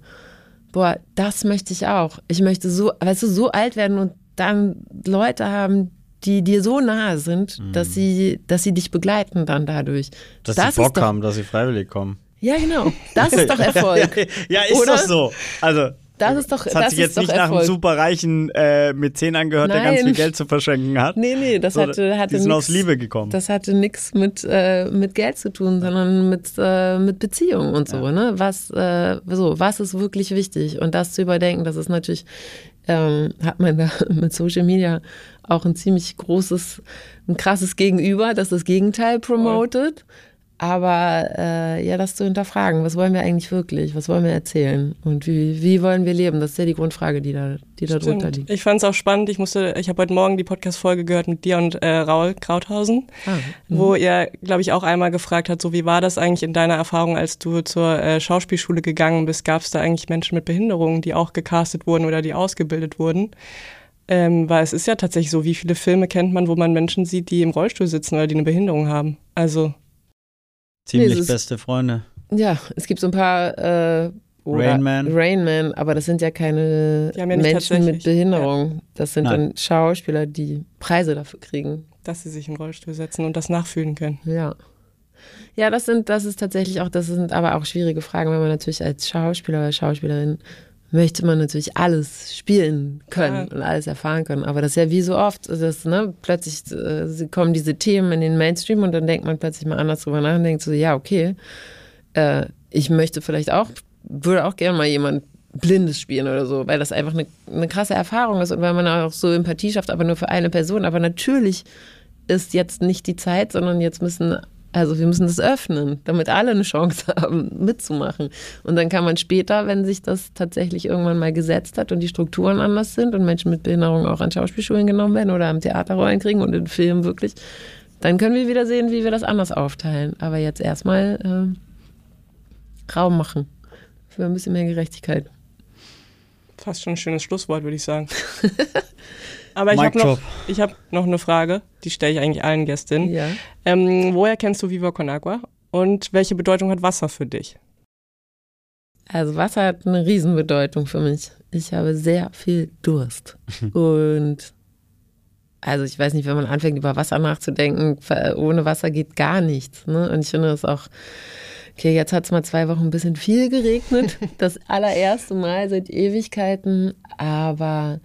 boah, das möchte ich auch. Ich möchte so, weißt du, so alt werden und dann Leute haben, die dir so nahe sind, mhm. dass sie, dass sie dich begleiten dann dadurch. Dass das sie Bock doch, haben, dass sie freiwillig kommen. Ja, genau. Das ist doch Erfolg. ja, ist Oder? doch so. Also das ist doch Das hat das sich jetzt nicht nach einem superreichen äh, Mäzen angehört, Nein. der ganz viel Geld zu verschenken hat. Nee, nee, das hatte, hatte Die sind nix, aus Liebe gekommen. Das hatte nichts mit, äh, mit Geld zu tun, sondern mit, äh, mit Beziehungen und so. Ja. Ne? Was, äh, so, was ist wirklich wichtig? Und das zu überdenken, das ist natürlich, ähm, hat man da mit Social Media auch ein ziemlich großes, ein krasses Gegenüber, das das Gegenteil promotet. Oh. Aber äh, ja, das zu hinterfragen, was wollen wir eigentlich wirklich, was wollen wir erzählen und wie, wie wollen wir leben, das ist ja die Grundfrage, die da, die da drunter liegt. Ich fand es auch spannend, ich musste, ich habe heute Morgen die Podcast-Folge gehört mit dir und äh, Raul Krauthausen, ah, wo mhm. ihr, glaube ich, auch einmal gefragt hat, so wie war das eigentlich in deiner Erfahrung, als du zur äh, Schauspielschule gegangen bist, gab es da eigentlich Menschen mit Behinderungen, die auch gecastet wurden oder die ausgebildet wurden? Ähm, weil es ist ja tatsächlich so, wie viele Filme kennt man, wo man Menschen sieht, die im Rollstuhl sitzen oder die eine Behinderung haben? Also Ziemlich nee, beste Freunde. Ja, es gibt so ein paar äh, Rainman. Rainman, aber das sind ja keine ja Menschen mit Behinderung. Ja. Das sind Nein. dann Schauspieler, die Preise dafür kriegen. Dass sie sich in den Rollstuhl setzen und das nachfühlen können. Ja. Ja, das sind, das ist tatsächlich auch, das sind aber auch schwierige Fragen, wenn man natürlich als Schauspieler oder Schauspielerin möchte man natürlich alles spielen können ja. und alles erfahren können. Aber das ist ja wie so oft, dass ne, plötzlich äh, kommen diese Themen in den Mainstream und dann denkt man plötzlich mal anders drüber nach und denkt so, ja, okay, äh, ich möchte vielleicht auch, würde auch gerne mal jemand Blindes spielen oder so, weil das einfach eine, eine krasse Erfahrung ist und weil man auch so Empathie schafft, aber nur für eine Person. Aber natürlich ist jetzt nicht die Zeit, sondern jetzt müssen also wir müssen das öffnen, damit alle eine Chance haben, mitzumachen. Und dann kann man später, wenn sich das tatsächlich irgendwann mal gesetzt hat und die Strukturen anders sind und Menschen mit Behinderung auch an Schauspielschulen genommen werden oder am Theaterrollen kriegen und in Filmen wirklich, dann können wir wieder sehen, wie wir das anders aufteilen. Aber jetzt erstmal äh, Raum machen für ein bisschen mehr Gerechtigkeit. Fast schon ein schönes Schlusswort, würde ich sagen. Aber ich habe noch, hab noch eine Frage, die stelle ich eigentlich allen Gästinnen. Ja. Ähm, woher kennst du Viva Con Agua und welche Bedeutung hat Wasser für dich? Also Wasser hat eine Riesenbedeutung für mich. Ich habe sehr viel Durst. und also ich weiß nicht, wenn man anfängt, über Wasser nachzudenken, ohne Wasser geht gar nichts. Ne? Und ich finde das auch, okay, jetzt hat es mal zwei Wochen ein bisschen viel geregnet. Das allererste Mal seit Ewigkeiten. Aber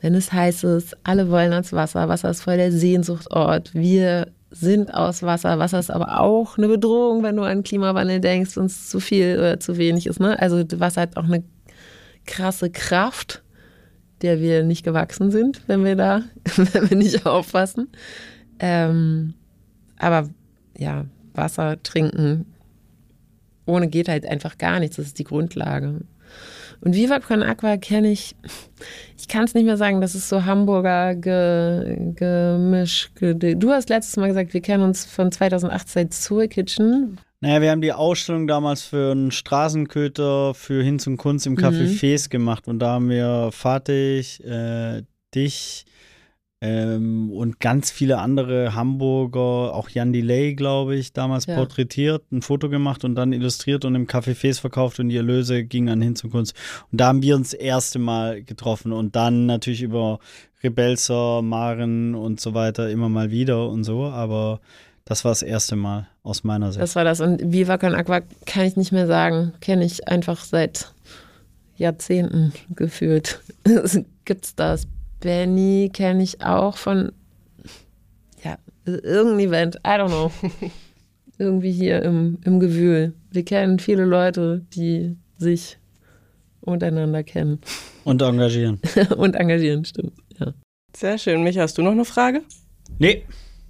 wenn es heiß ist, alle wollen ans Wasser, Wasser ist voll der Sehnsuchtort, wir sind aus Wasser, Wasser ist aber auch eine Bedrohung, wenn du an Klimawandel denkst und es zu viel oder zu wenig ist. Ne? Also Wasser hat auch eine krasse Kraft, der wir nicht gewachsen sind, wenn wir da, wenn wir nicht aufpassen. Ähm, aber ja, Wasser trinken ohne geht halt einfach gar nichts. Das ist die Grundlage. Und Viva Con Aqua kenne ich, ich kann es nicht mehr sagen, das ist so Hamburger ge, Gemisch. Du hast letztes Mal gesagt, wir kennen uns von 2008 seit Soul Kitchen. Naja, wir haben die Ausstellung damals für einen Straßenköter für Hinz und Kunst im Café mhm. Fes gemacht und da haben wir Fatih, äh, dich, ähm, und ganz viele andere Hamburger, auch Jan Delay, glaube ich, damals ja. porträtiert, ein Foto gemacht und dann illustriert und im Café Fes verkauft und die Erlöse gingen an hin zur Kunst. Und da haben wir uns das erste Mal getroffen und dann natürlich über Rebelser, Maren und so weiter immer mal wieder und so, aber das war das erste Mal aus meiner Sicht. Das war das und Viva Con Aqua kann ich nicht mehr sagen, kenne ich einfach seit Jahrzehnten gefühlt. Gibt's das Benny kenne ich auch von, ja, irgendein Event, I don't know. Irgendwie hier im, im Gewühl. Wir kennen viele Leute, die sich untereinander kennen. Und engagieren. Und engagieren, stimmt, ja. Sehr schön. Micha, hast du noch eine Frage? Nee.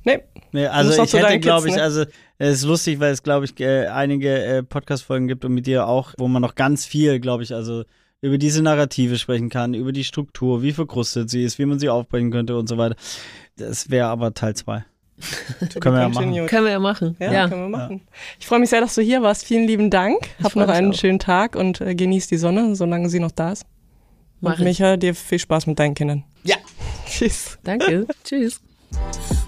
Nee. nee also ich hätte, glaube ich, ne? also es ist lustig, weil es, glaube ich, äh, einige äh, Podcast-Folgen gibt und mit dir auch, wo man noch ganz viel, glaube ich, also über diese Narrative sprechen kann, über die Struktur, wie verkrustet sie ist, wie man sie aufbrechen könnte und so weiter. Das wäre aber Teil 2. können wir ja machen. Können wir ja machen. Ja, ja. können wir machen. Ja. Ich freue mich sehr, dass du hier warst. Vielen lieben Dank. Hab noch einen auch. schönen Tag und äh, genieß die Sonne, solange sie noch da ist. Mach und Micha, dir viel Spaß mit deinen Kindern. Ja. Tschüss. Danke. Tschüss.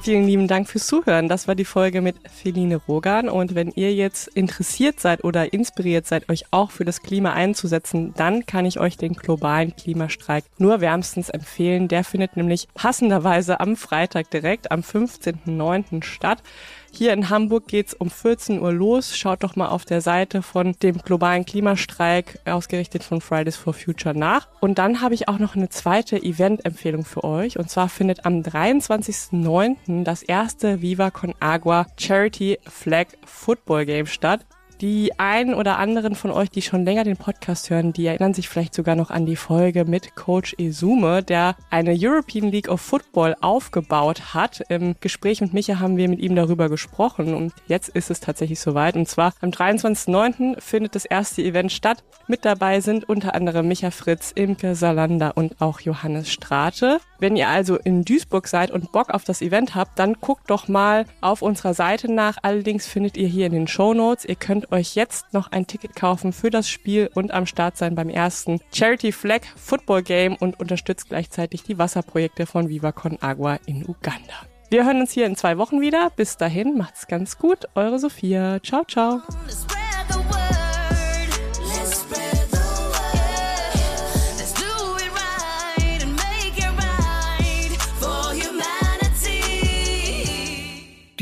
Vielen lieben Dank fürs Zuhören. Das war die Folge mit Feline Rogan. Und wenn ihr jetzt interessiert seid oder inspiriert seid, euch auch für das Klima einzusetzen, dann kann ich euch den globalen Klimastreik nur wärmstens empfehlen. Der findet nämlich passenderweise am Freitag direkt am 15.09. statt. Hier in Hamburg geht's um 14 Uhr los. Schaut doch mal auf der Seite von dem globalen Klimastreik, ausgerichtet von Fridays for Future nach. Und dann habe ich auch noch eine zweite Event-Empfehlung für euch. Und zwar findet am 23.09. das erste Viva Con Agua Charity Flag Football Game statt. Die einen oder anderen von euch, die schon länger den Podcast hören, die erinnern sich vielleicht sogar noch an die Folge mit Coach Izume, der eine European League of Football aufgebaut hat. Im Gespräch mit Micha haben wir mit ihm darüber gesprochen und jetzt ist es tatsächlich soweit. Und zwar am 23.09. findet das erste Event statt. Mit dabei sind unter anderem Micha Fritz, Imke Salander und auch Johannes Strate. Wenn ihr also in Duisburg seid und Bock auf das Event habt, dann guckt doch mal auf unserer Seite nach. Allerdings findet ihr hier in den Show Notes. Ihr euch jetzt noch ein Ticket kaufen für das Spiel und am Start sein beim ersten Charity Flag Football Game und unterstützt gleichzeitig die Wasserprojekte von Viva Con Agua in Uganda. Wir hören uns hier in zwei Wochen wieder. Bis dahin, macht's ganz gut. Eure Sophia. Ciao, ciao.